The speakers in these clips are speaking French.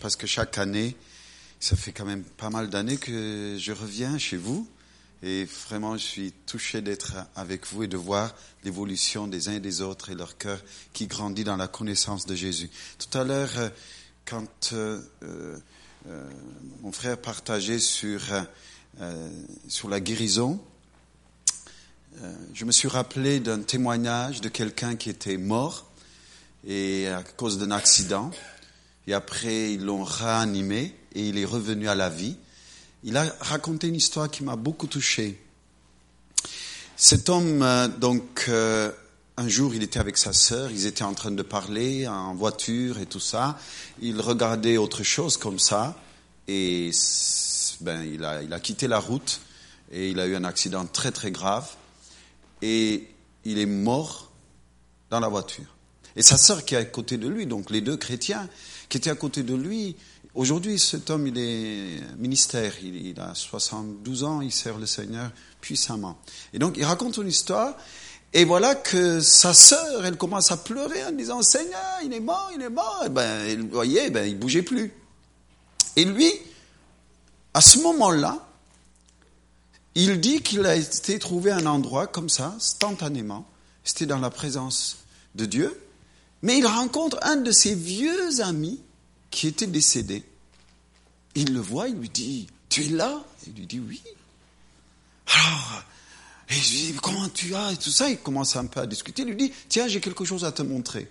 parce que chaque année, ça fait quand même pas mal d'années que je reviens chez vous. Et vraiment, je suis touché d'être avec vous et de voir l'évolution des uns et des autres et leur cœur qui grandit dans la connaissance de Jésus. Tout à l'heure, euh, quand euh, euh, mon frère partageait sur, sur la guérison, je me suis rappelé d'un témoignage de quelqu'un qui était mort et à cause d'un accident. Et après, ils l'ont réanimé et il est revenu à la vie. Il a raconté une histoire qui m'a beaucoup touché. Cet homme, euh, donc, euh, un jour, il était avec sa sœur, ils étaient en train de parler en voiture et tout ça. Il regardait autre chose comme ça et ben, il a, il a quitté la route et il a eu un accident très très grave et il est mort dans la voiture. Et sa sœur qui est à côté de lui, donc les deux chrétiens qui étaient à côté de lui, aujourd'hui cet homme il est ministère, il, a 72 ans, il sert le Seigneur puissamment. Et donc il raconte une histoire, et voilà que sa sœur, elle commence à pleurer en disant Seigneur, il est mort, il est mort. Et ben, vous voyez, ben, il bougeait plus. Et lui, à ce moment-là, il dit qu'il a été trouvé un endroit comme ça, instantanément. C'était dans la présence de Dieu. Mais il rencontre un de ses vieux amis qui était décédé. Il le voit, il lui dit, tu es là? Il lui dit, oui. Alors, et je lui dis, comment tu as Et tout ça, il commence un peu à discuter. Il lui dit, tiens, j'ai quelque chose à te montrer.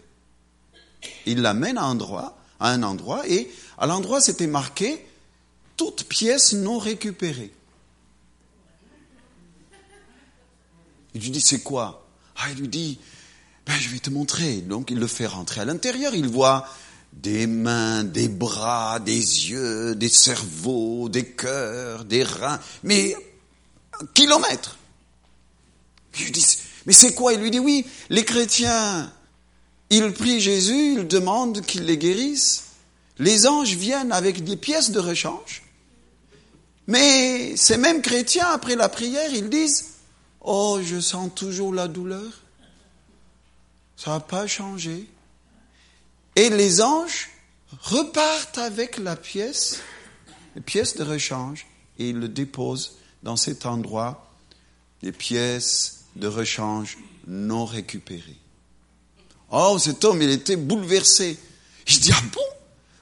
Il l'amène à un endroit, à un endroit, et à l'endroit, c'était marqué, toute pièce non récupérée. Il lui dit, c'est quoi? Ah, il lui dit, ben, je vais te montrer. Donc il le fait rentrer à l'intérieur. Il voit des mains, des bras, des yeux, des cerveaux, des cœurs, des reins, mais kilomètres. Mais c'est quoi? Il lui dit, oui, les chrétiens, ils prient Jésus, ils demandent qu'il les guérisse. Les anges viennent avec des pièces de rechange. Mais ces mêmes chrétiens, après la prière, ils disent, oh, je sens toujours la douleur. Ça n'a pas changé. Et les anges repartent avec la pièce, les pièces de rechange, et ils le déposent dans cet endroit, les pièces de rechange non récupérées. Oh, cet homme, il était bouleversé. Je dis, ah bon?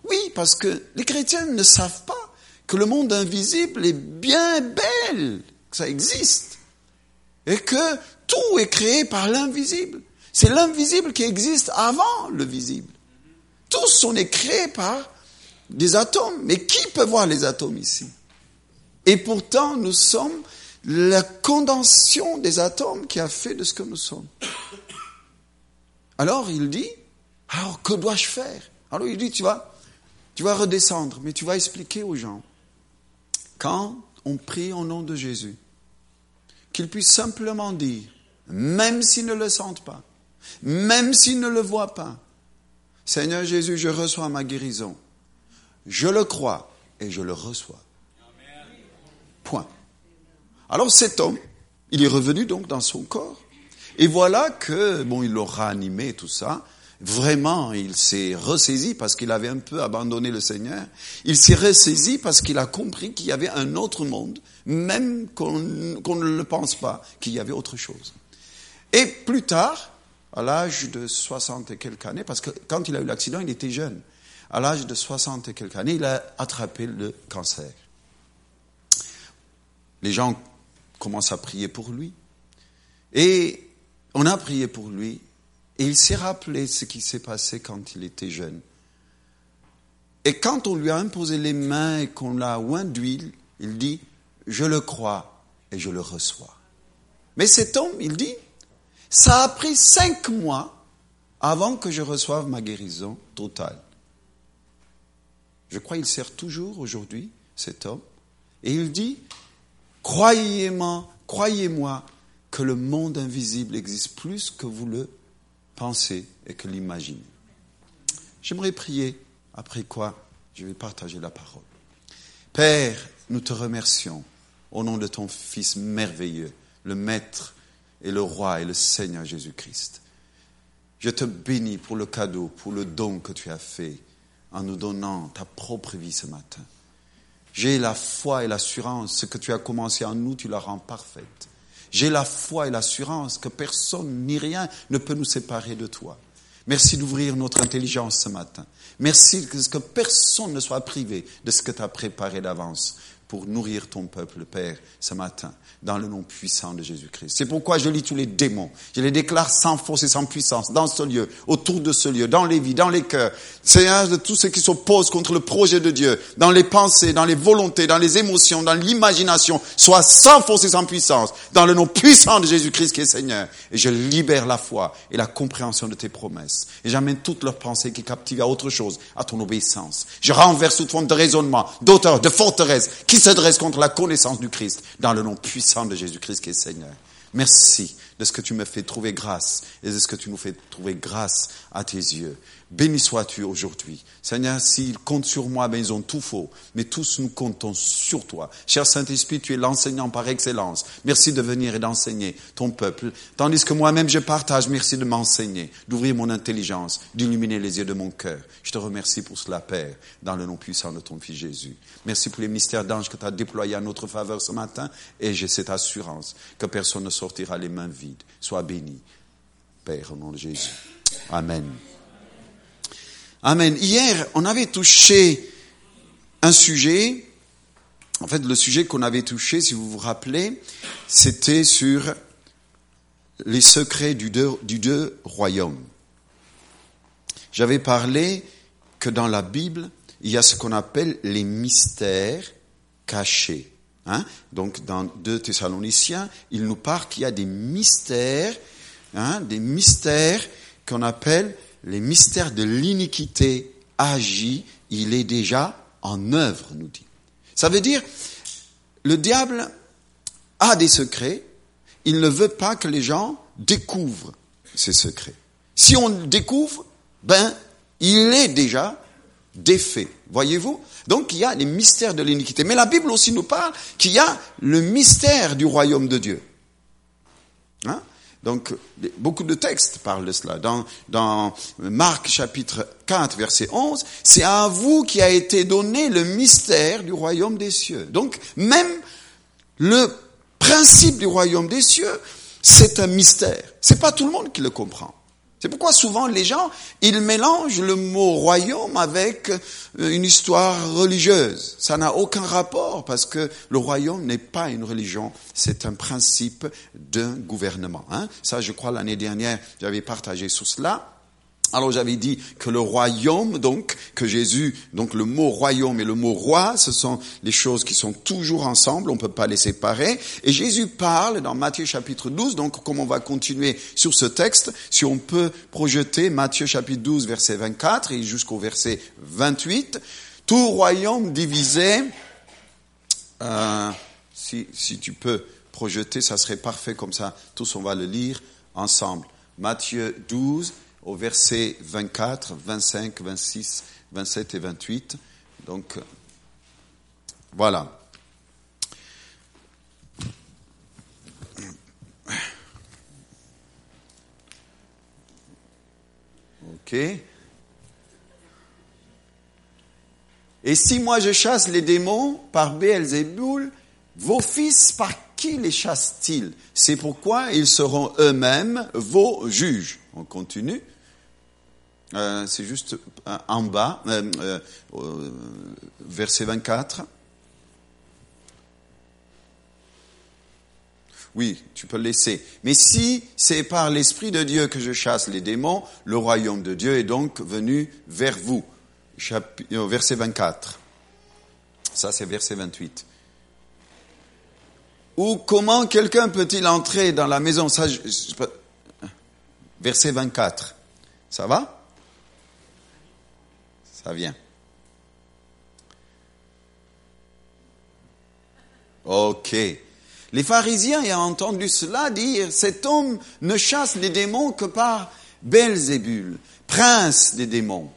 Oui, parce que les chrétiens ne savent pas que le monde invisible est bien belle, que ça existe, et que tout est créé par l'invisible. C'est l'invisible qui existe avant le visible. Tous sont créés par des atomes. Mais qui peut voir les atomes ici? Et pourtant, nous sommes la condensation des atomes qui a fait de ce que nous sommes. Alors il dit, alors que dois-je faire? Alors il dit, tu vas, tu vas redescendre, mais tu vas expliquer aux gens, quand on prie au nom de Jésus, qu'ils puissent simplement dire, même s'ils ne le sentent pas, même s'ils ne le voient pas. Seigneur Jésus, je reçois ma guérison. Je le crois et je le reçois. Point. Alors cet homme, il est revenu donc dans son corps. Et voilà que, bon, il l'aura animé tout ça. Vraiment, il s'est ressaisi parce qu'il avait un peu abandonné le Seigneur. Il s'est ressaisi parce qu'il a compris qu'il y avait un autre monde, même qu'on ne le pense pas, qu'il y avait autre chose. Et plus tard, à l'âge de 60 et quelques années, parce que quand il a eu l'accident, il était jeune. À l'âge de 60 et quelques années, il a attrapé le cancer. Les gens commencent à prier pour lui. Et on a prié pour lui. Et il s'est rappelé ce qui s'est passé quand il était jeune. Et quand on lui a imposé les mains et qu'on l'a oint d'huile, il dit, je le crois et je le reçois. Mais cet homme, il dit, ça a pris cinq mois avant que je reçoive ma guérison totale. Je crois qu'il sert toujours aujourd'hui, cet homme. Et il dit, croyez-moi, croyez-moi que le monde invisible existe plus que vous le pensez et que l'imaginez. J'aimerais prier, après quoi je vais partager la parole. Père, nous te remercions au nom de ton Fils merveilleux, le Maître et le roi et le Seigneur Jésus-Christ. Je te bénis pour le cadeau, pour le don que tu as fait en nous donnant ta propre vie ce matin. J'ai la foi et l'assurance, ce que tu as commencé en nous, tu la rends parfaite. J'ai la foi et l'assurance que personne ni rien ne peut nous séparer de toi. Merci d'ouvrir notre intelligence ce matin. Merci que personne ne soit privé de ce que tu as préparé d'avance pour nourrir ton peuple, Père, ce matin dans le nom puissant de Jésus-Christ. C'est pourquoi je lis tous les démons. Je les déclare sans force et sans puissance dans ce lieu, autour de ce lieu, dans les vies, dans les cœurs. Seigneur, de tous ceux qui s'opposent contre le projet de Dieu, dans les pensées, dans les volontés, dans les émotions, dans l'imagination, soit sans force et sans puissance, dans le nom puissant de Jésus-Christ qui est Seigneur. Et je libère la foi et la compréhension de tes promesses. Et j'amène toutes leurs pensées qui captivent à autre chose, à ton obéissance. Je renverse toute forme de raisonnement, d'auteur, de forteresse, se dresse contre la connaissance du Christ, dans le nom puissant de Jésus-Christ qui est Seigneur. Merci de ce que tu me fais trouver grâce et de ce que tu nous fais trouver grâce à tes yeux. Béni sois-tu aujourd'hui. Seigneur, s'ils comptent sur moi, ben ils ont tout faux. Mais tous nous comptons sur toi. Cher Saint-Esprit, tu es l'enseignant par excellence. Merci de venir et d'enseigner ton peuple. Tandis que moi-même je partage, merci de m'enseigner, d'ouvrir mon intelligence, d'illuminer les yeux de mon cœur. Je te remercie pour cela, Père, dans le nom puissant de ton Fils Jésus. Merci pour les mystères d'anges que tu as déployés à notre faveur ce matin. Et j'ai cette assurance que personne ne sortira les mains vides. Sois béni, Père, au nom de Jésus. Amen. Amen. Hier, on avait touché un sujet. En fait, le sujet qu'on avait touché, si vous vous rappelez, c'était sur les secrets du deux, du deux royaumes. J'avais parlé que dans la Bible, il y a ce qu'on appelle les mystères cachés. Hein? Donc, dans 2 Thessaloniciens, il nous parle qu'il y a des mystères, hein, des mystères qu'on appelle les mystères de l'iniquité agit, il est déjà en œuvre, nous dit. Ça veut dire, le diable a des secrets, il ne veut pas que les gens découvrent ces secrets. Si on découvre, ben, il est déjà défait. Voyez-vous? Donc il y a les mystères de l'iniquité. Mais la Bible aussi nous parle qu'il y a le mystère du royaume de Dieu. Hein? Donc, beaucoup de textes parlent de cela. Dans, dans Marc chapitre 4, verset 11, c'est à vous qui a été donné le mystère du royaume des cieux. Donc, même le principe du royaume des cieux, c'est un mystère. C'est pas tout le monde qui le comprend. C'est pourquoi souvent les gens, ils mélangent le mot royaume avec euh, une histoire religieuse. Ça n'a aucun rapport parce que le royaume n'est pas une religion, c'est un principe d'un gouvernement. Hein. Ça, je crois, l'année dernière, j'avais partagé sur cela. Alors j'avais dit que le royaume, donc, que Jésus, donc le mot royaume et le mot roi, ce sont les choses qui sont toujours ensemble, on ne peut pas les séparer. Et Jésus parle dans Matthieu chapitre 12, donc comme on va continuer sur ce texte, si on peut projeter Matthieu chapitre 12, verset 24 et jusqu'au verset 28, tout royaume divisé, euh, si, si tu peux projeter, ça serait parfait comme ça, tous on va le lire ensemble. Matthieu 12, au verset 24, 25, 26, 27 et 28. Donc, voilà. Ok. Et si moi je chasse les démons par Béelzéboul, vos fils par qui les chassent-ils? C'est pourquoi ils seront eux-mêmes vos juges. On continue. Euh, c'est juste euh, en bas, euh, verset 24. Oui, tu peux le laisser. Mais si c'est par l'Esprit de Dieu que je chasse les démons, le royaume de Dieu est donc venu vers vous. verset 24. Ça, c'est verset 28. Ou comment quelqu'un peut-il entrer dans la maison? Ça, Verset 24. Ça va? Ça vient. Ok. Les pharisiens ayant entendu cela dire, cet homme ne chasse les démons que par Belzébul, prince des démons.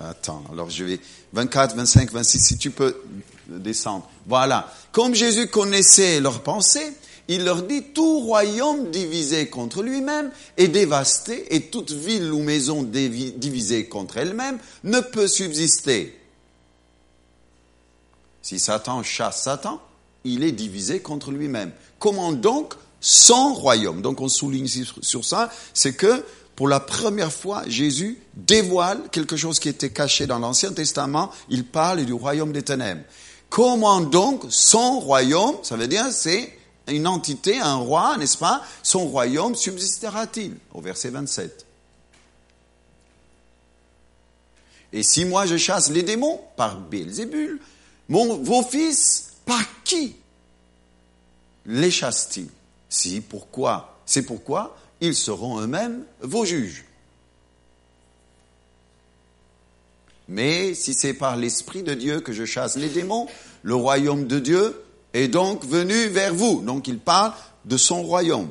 Attends, alors je vais 24, 25, 26, si tu peux descendre. Voilà. Comme Jésus connaissait leurs pensées, il leur dit, tout royaume divisé contre lui-même est dévasté, et toute ville ou maison divisée contre elle-même ne peut subsister. Si Satan chasse Satan, il est divisé contre lui-même. Comment donc son royaume? Donc on souligne sur ça, c'est que pour la première fois, Jésus dévoile quelque chose qui était caché dans l'Ancien Testament. Il parle du royaume des ténèbres. Comment donc son royaume, ça veut dire c'est une entité, un roi, n'est-ce pas Son royaume subsistera-t-il Au verset 27. Et si moi je chasse les démons par Béelzébul, vos fils, par qui les chassent-ils? Si, pourquoi? C'est pourquoi ils seront eux-mêmes vos juges. Mais si c'est par l'Esprit de Dieu que je chasse les démons, le royaume de Dieu est donc venu vers vous. Donc il parle de son royaume.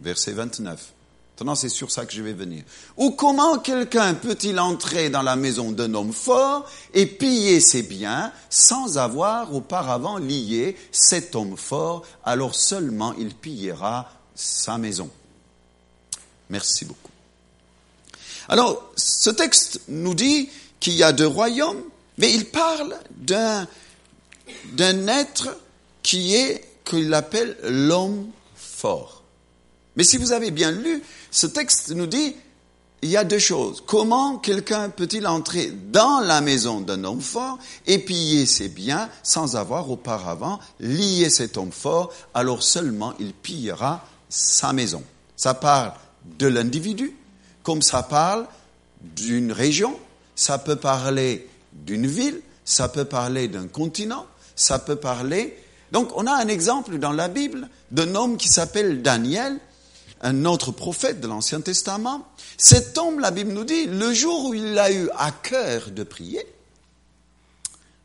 Verset 29. Maintenant, c'est sur ça que je vais venir. Ou comment quelqu'un peut-il entrer dans la maison d'un homme fort et piller ses biens sans avoir auparavant lié cet homme fort? Alors seulement il pillera sa maison. Merci beaucoup. Alors, ce texte nous dit qu'il y a deux royaumes, mais il parle d'un, d'un être qui est, qu'il appelle l'homme fort. Mais si vous avez bien lu, ce texte nous dit, il y a deux choses. Comment quelqu'un peut-il entrer dans la maison d'un homme fort et piller ses biens sans avoir auparavant lié cet homme fort, alors seulement il pillera sa maison. Ça parle de l'individu, comme ça parle d'une région, ça peut parler d'une ville, ça peut parler d'un continent, ça peut parler... Donc on a un exemple dans la Bible d'un homme qui s'appelle Daniel, un autre prophète de l'Ancien Testament. Cet homme, la Bible nous dit, le jour où il a eu à cœur de prier,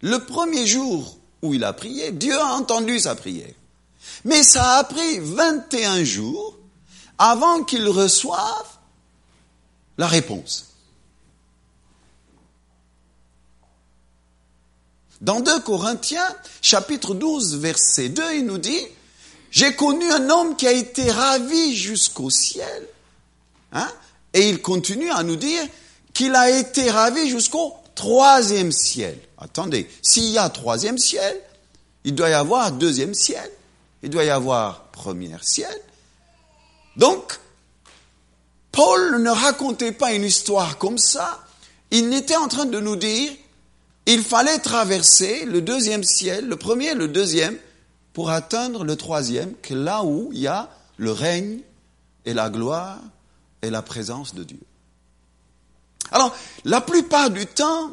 le premier jour où il a prié, Dieu a entendu sa prière. Mais ça a pris 21 jours avant qu'il reçoive la réponse. Dans 2 Corinthiens, chapitre 12, verset 2, il nous dit, j'ai connu un homme qui a été ravi jusqu'au ciel. Hein? Et il continue à nous dire qu'il a été ravi jusqu'au troisième ciel. Attendez, s'il y a troisième ciel, il doit y avoir deuxième ciel, il doit y avoir premier ciel. Donc, Paul ne racontait pas une histoire comme ça, il était en train de nous dire, il fallait traverser le deuxième ciel, le premier et le deuxième, pour atteindre le troisième, que là où il y a le règne et la gloire et la présence de Dieu. Alors, la plupart du temps,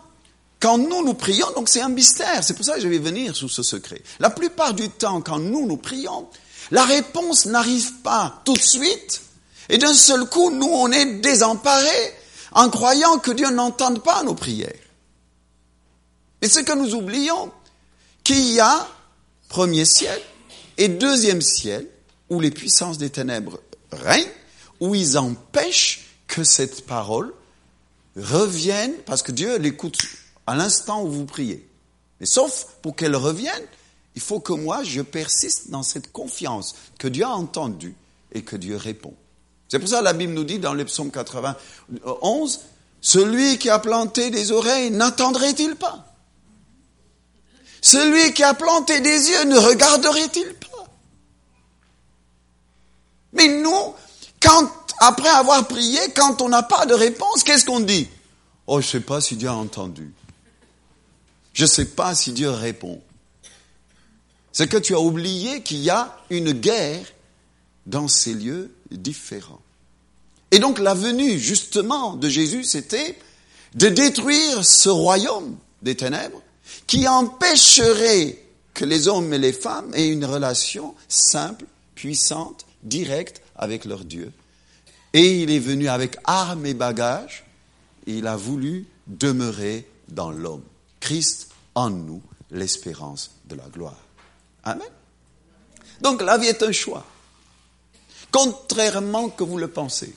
quand nous nous prions, donc c'est un mystère, c'est pour ça que je vais venir sous ce secret. La plupart du temps, quand nous nous prions, la réponse n'arrive pas tout de suite, et d'un seul coup, nous, on est désemparés en croyant que Dieu n'entende pas nos prières. Et ce que nous oublions, qu'il y a premier ciel et deuxième ciel où les puissances des ténèbres règnent, où ils empêchent que cette parole revienne, parce que Dieu l'écoute à l'instant où vous priez. Mais sauf pour qu'elle revienne, il faut que moi, je persiste dans cette confiance que Dieu a entendue et que Dieu répond. C'est pour ça que la Bible nous dit dans le psaume 91, celui qui a planté des oreilles n'attendrait-il pas? Celui qui a planté des yeux ne regarderait-il pas? Mais nous, quand, après avoir prié, quand on n'a pas de réponse, qu'est-ce qu'on dit? Oh, je ne sais pas si Dieu a entendu. Je ne sais pas si Dieu répond. C'est que tu as oublié qu'il y a une guerre dans ces lieux différents. Et donc la venue justement de Jésus, c'était de détruire ce royaume des ténèbres qui empêcherait que les hommes et les femmes aient une relation simple, puissante, directe avec leur Dieu. Et il est venu avec armes et bagages, il a voulu demeurer dans l'homme. Christ en nous, l'espérance de la gloire. Amen. Donc la vie est un choix. Contrairement que vous le pensez.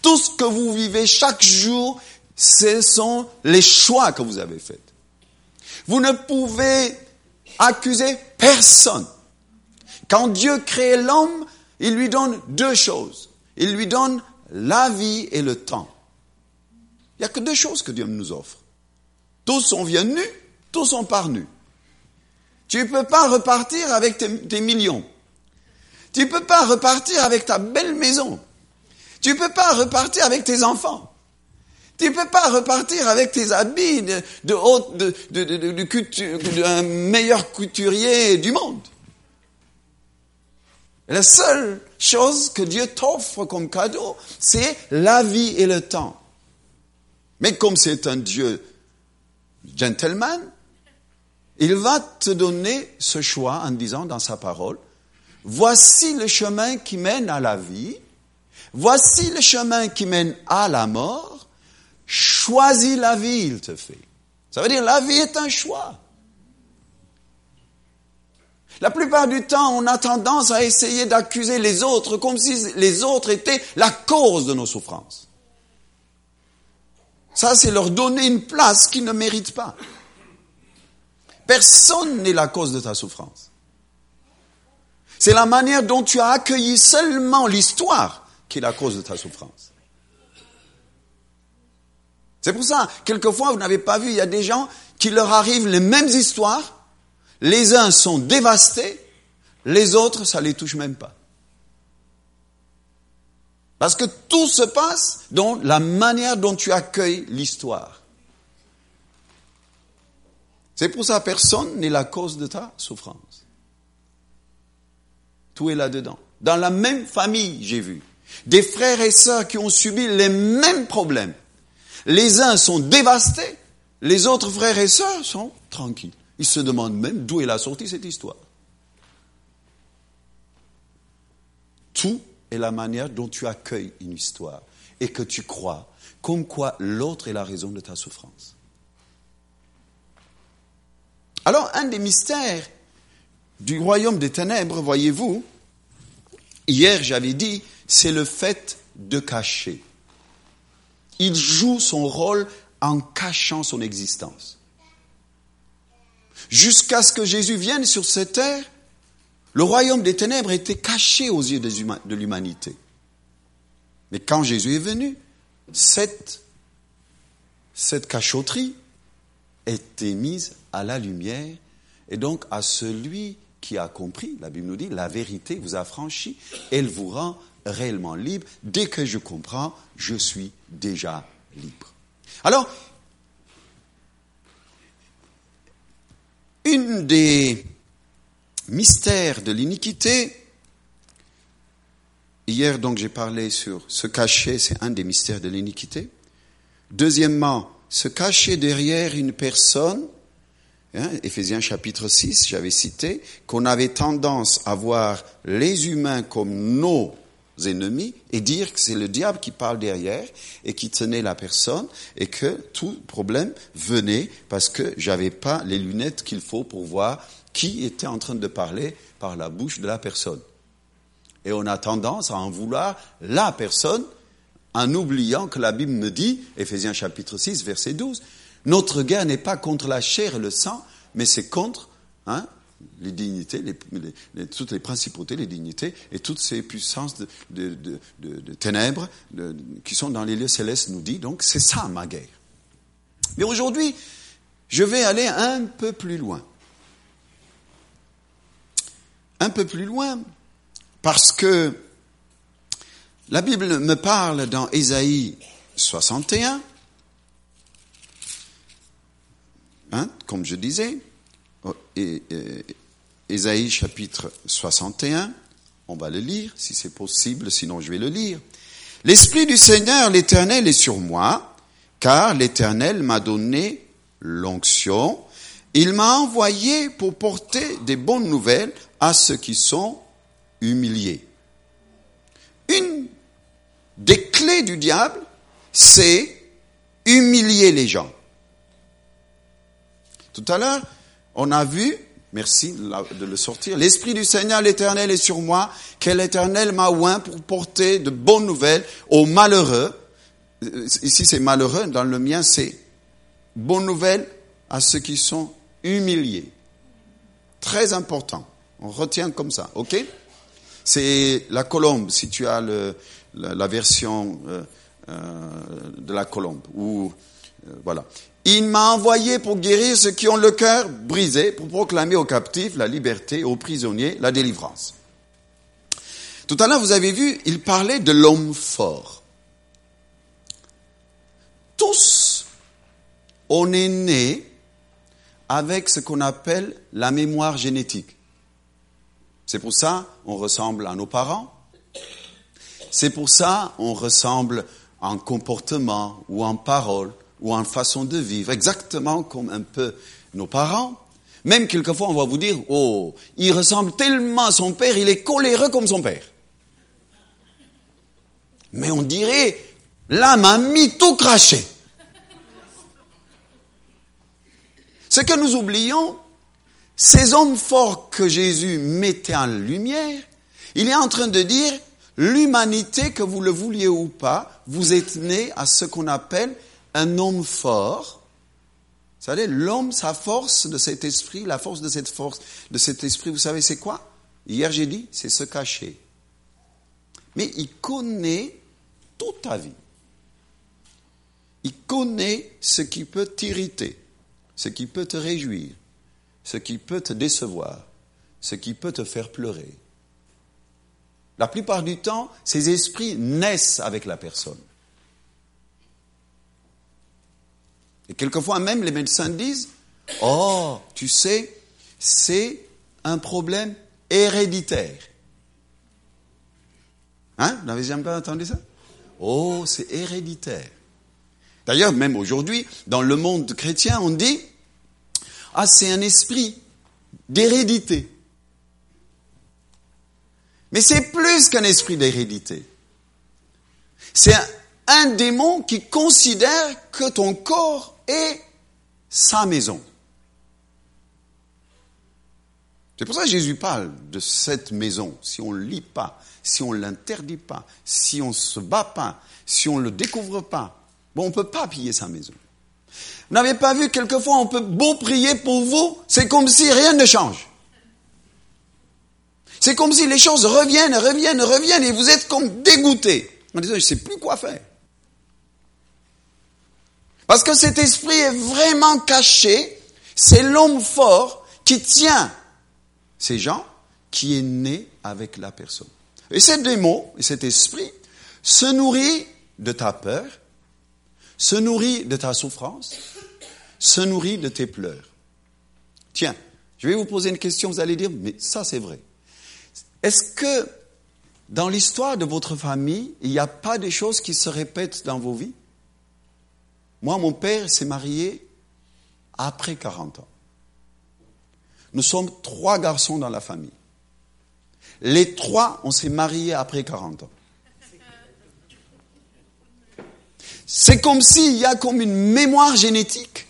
Tout ce que vous vivez chaque jour, ce sont les choix que vous avez faits. Vous ne pouvez accuser personne. Quand Dieu crée l'homme, il lui donne deux choses. Il lui donne la vie et le temps. Il n'y a que deux choses que Dieu nous offre. Tous sont venus nus, tous sont par nus. Tu ne peux pas repartir avec tes, millions. Tu ne peux pas repartir avec ta belle maison. Tu ne peux pas repartir avec tes enfants. Tu peux pas repartir avec tes habits de, de, de, de, meilleur couturier du monde. La seule chose que Dieu t'offre comme cadeau, c'est la vie et le temps. Mais comme c'est un Dieu gentleman, il va te donner ce choix en disant dans sa parole, voici le chemin qui mène à la vie, voici le chemin qui mène à la mort, choisis la vie, il te fait. Ça veut dire la vie est un choix. La plupart du temps, on a tendance à essayer d'accuser les autres comme si les autres étaient la cause de nos souffrances. Ça, c'est leur donner une place qu'ils ne méritent pas. Personne n'est la cause de ta souffrance. C'est la manière dont tu as accueilli seulement l'histoire qui est la cause de ta souffrance. C'est pour ça, quelquefois, vous n'avez pas vu, il y a des gens qui leur arrivent les mêmes histoires, les uns sont dévastés, les autres, ça les touche même pas. Parce que tout se passe dans la manière dont tu accueilles l'histoire. C'est pour ça personne n'est la cause de ta souffrance. Tout est là-dedans. Dans la même famille, j'ai vu, des frères et sœurs qui ont subi les mêmes problèmes. Les uns sont dévastés, les autres frères et sœurs sont tranquilles. Ils se demandent même d'où est la sortie cette histoire. Tout est la manière dont tu accueilles une histoire et que tu crois comme quoi l'autre est la raison de ta souffrance. Alors, un des mystères du royaume des ténèbres, voyez-vous, hier j'avais dit, c'est le fait de cacher. Il joue son rôle en cachant son existence. Jusqu'à ce que Jésus vienne sur cette terre, le royaume des ténèbres était caché aux yeux de l'humanité. Mais quand Jésus est venu, cette, cette cachotterie était mise à la lumière et donc à celui qui a compris, la Bible nous dit, la vérité vous a franchi, elle vous rend réellement libre. Dès que je comprends, je suis déjà libre. Alors, une des mystère de l'iniquité. Hier, donc, j'ai parlé sur se cacher, c'est un des mystères de l'iniquité. Deuxièmement, se cacher derrière une personne, hein, Éphésiens chapitre 6, j'avais cité, qu'on avait tendance à voir les humains comme nos ennemis et dire que c'est le diable qui parle derrière et qui tenait la personne et que tout problème venait parce que j'avais pas les lunettes qu'il faut pour voir qui était en train de parler par la bouche de la personne. Et on a tendance à en vouloir la personne en oubliant que la Bible me dit, Ephésiens chapitre 6, verset 12, notre guerre n'est pas contre la chair et le sang, mais c'est contre hein, les dignités, toutes les principautés, les dignités et toutes ces puissances de ténèbres qui sont dans les lieux célestes, nous dit. Donc c'est ça ma guerre. Mais aujourd'hui, je vais aller un peu plus loin un peu plus loin, parce que la Bible me parle dans Ésaïe 61, hein, comme je disais, Ésaïe chapitre 61, on va le lire si c'est possible, sinon je vais le lire. L'Esprit du Seigneur, l'Éternel, est sur moi, car l'Éternel m'a donné l'onction. Il m'a envoyé pour porter des bonnes nouvelles à ceux qui sont humiliés. Une des clés du diable, c'est humilier les gens. Tout à l'heure, on a vu, merci de le sortir, l'Esprit du Seigneur, l'Éternel est sur moi, quel l'Éternel m'a oint pour porter de bonnes nouvelles aux malheureux. Ici c'est malheureux, dans le mien c'est bonnes nouvelles à ceux qui sont humiliés. Très important. On retient comme ça, ok? C'est la colombe, si tu as la, version euh, euh, de la colombe. Ou euh, voilà. Il m'a envoyé pour guérir ceux qui ont le cœur brisé, pour proclamer aux captifs la liberté, aux prisonniers la délivrance. Tout à l'heure, vous avez vu, il parlait de l'homme fort. Tous, on est né avec ce qu'on appelle la mémoire génétique. C'est pour ça on ressemble à nos parents. C'est pour ça on ressemble en comportement ou en parole ou en façon de vivre, exactement comme un peu nos parents. Même quelquefois, on va vous dire, oh, il ressemble tellement à son père, il est coléreux comme son père. Mais on dirait, l'âme a mis tout craché. Ce que nous oublions, ces hommes forts que Jésus mettait en lumière, il est en train de dire, l'humanité, que vous le vouliez ou pas, vous êtes né à ce qu'on appelle un homme fort. Vous savez, l'homme, sa force de cet esprit, la force de cette force, de cet esprit, vous savez, c'est quoi? Hier, j'ai dit, c'est se cacher. Mais il connaît toute ta vie. Il connaît ce qui peut t'irriter ce qui peut te réjouir, ce qui peut te décevoir, ce qui peut te faire pleurer. La plupart du temps, ces esprits naissent avec la personne. Et quelquefois même, les médecins disent, oh, tu sais, c'est un problème héréditaire. Hein? Vous n'avez jamais entendu ça? Oh, c'est héréditaire. D'ailleurs, même aujourd'hui, dans le monde chrétien, on dit, ah, c'est un esprit d'hérédité. Mais c'est plus qu'un esprit d'hérédité. C'est un, démon qui considère que ton corps est sa maison. C'est pour ça que Jésus parle de cette maison. Si on ne lit pas, si on ne l'interdit pas, si on ne se bat pas, si on ne le découvre pas, Bon, on ne peut pas piller sa maison. Vous n'avez pas vu, quelquefois, on peut beau prier pour vous, c'est comme si rien ne change. C'est comme si les choses reviennent, reviennent, reviennent, et vous êtes comme dégoûté. En disant, je ne sais plus quoi faire. Parce que cet esprit est vraiment caché, c'est l'homme fort qui tient ces gens, qui est né avec la personne. Et ce démon, et cet esprit, se nourrit de ta peur, se nourrit de ta souffrance, se nourrit de tes pleurs. Tiens, je vais vous poser une question, vous allez dire, mais ça c'est vrai. Est-ce que dans l'histoire de votre famille, il n'y a pas des choses qui se répètent dans vos vies? Moi, mon père s'est marié après 40 ans. Nous sommes trois garçons dans la famille. Les trois, on s'est mariés après 40 ans. C'est comme s'il y a comme une mémoire génétique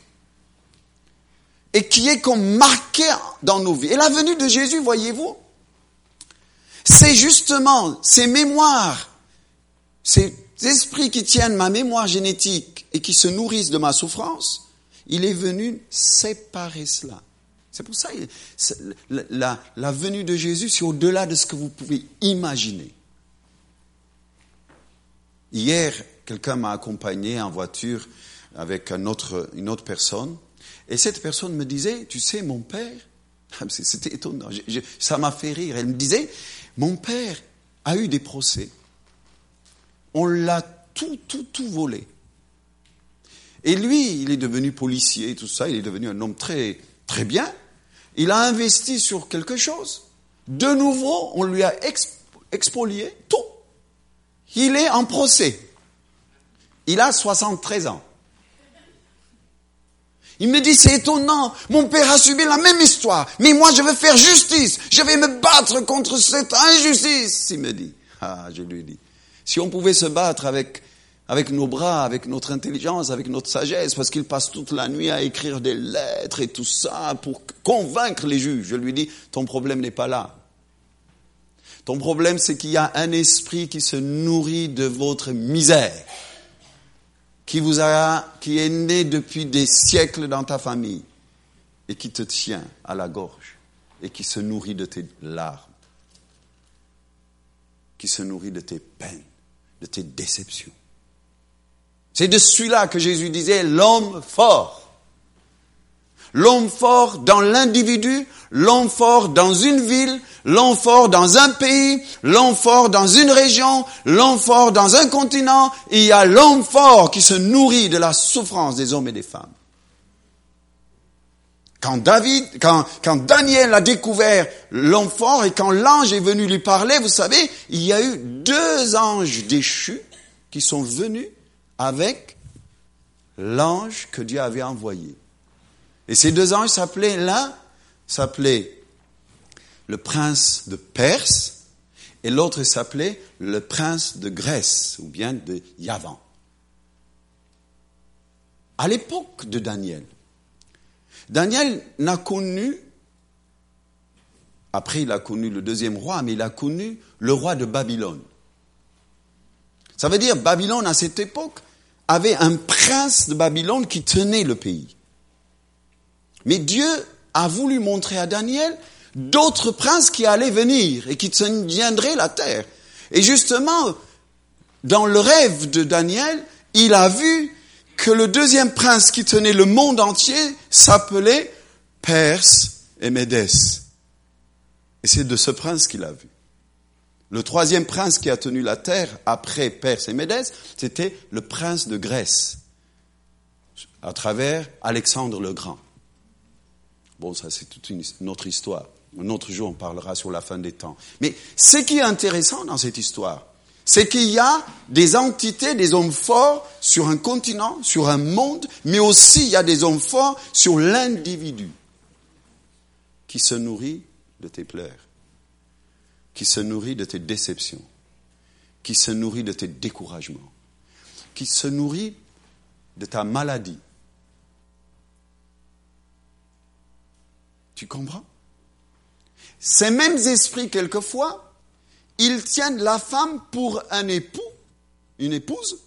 et qui est comme marquée dans nos vies. Et la venue de Jésus, voyez-vous, c'est justement ces mémoires, ces esprits qui tiennent ma mémoire génétique et qui se nourrissent de ma souffrance, il est venu séparer cela. C'est pour ça la, la venue de Jésus, c'est au-delà de ce que vous pouvez imaginer. Hier, quelqu'un m'a accompagné en voiture avec une autre personne. Et cette personne me disait, tu sais, mon père, c'était étonnant, ça m'a fait rire. Elle me disait, mon père a eu des procès. On l'a tout, tout, tout volé. Et lui, il est devenu policier tout ça, il est devenu un homme très, très bien. Il a investi sur quelque chose. De nouveau, on lui a expolié tout. Il est en procès. Il a 73 ans. Il me dit, c'est étonnant, mon père a subi la même histoire, mais moi je veux faire justice, je vais me battre contre cette injustice, il me dit. Ah, je lui dis, si on pouvait se battre avec, avec nos bras, avec notre intelligence, avec notre sagesse, parce qu'il passe toute la nuit à écrire des lettres et tout ça pour convaincre les juges, je lui dis, ton problème n'est pas là. Ton problème, c'est qu'il y a un esprit qui se nourrit de votre misère qui vous a, qui est né depuis des siècles dans ta famille et qui te tient à la gorge et qui se nourrit de tes larmes, qui se nourrit de tes peines, de tes déceptions. C'est de celui-là que Jésus disait l'homme fort. L'homme fort dans l'individu, l'homme fort dans une ville, l'homme fort dans un pays, l'homme fort dans une région, l'homme fort dans un continent. il y a l'homme fort qui se nourrit de la souffrance des hommes et des femmes. Quand David, quand, quand Daniel a découvert l'homme fort et quand l'ange est venu lui parler, vous savez, il y a eu deux anges déchus qui sont venus avec l'ange que Dieu avait envoyé. Et ces deux anges s'appelaient, l'un s'appelait le prince de Perse et l'autre s'appelait le prince de Grèce ou bien de Yavan. À l'époque de Daniel, Daniel n'a connu, après il a connu le deuxième roi, mais il a connu le roi de Babylone. Ça veut dire Babylone à cette époque avait un prince de Babylone qui tenait le pays. Mais Dieu a voulu montrer à Daniel d'autres princes qui allaient venir et qui tiendraient la terre. Et justement, dans le rêve de Daniel, il a vu que le deuxième prince qui tenait le monde entier s'appelait Perse et Médès. Et c'est de ce prince qu'il a vu. Le troisième prince qui a tenu la terre après Perse et Médès, c'était le prince de Grèce, à travers Alexandre le Grand. Bon, ça c'est toute une autre histoire. Un autre jour, on parlera sur la fin des temps. Mais ce qui est intéressant dans cette histoire, c'est qu'il y a des entités, des hommes forts sur un continent, sur un monde, mais aussi il y a des hommes forts sur l'individu qui se nourrit de tes pleurs qui se nourrit de tes déceptions, qui se nourrit de tes découragements, qui se nourrit de ta maladie. Tu comprends? Ces mêmes esprits, quelquefois, ils tiennent la femme pour un époux, une épouse.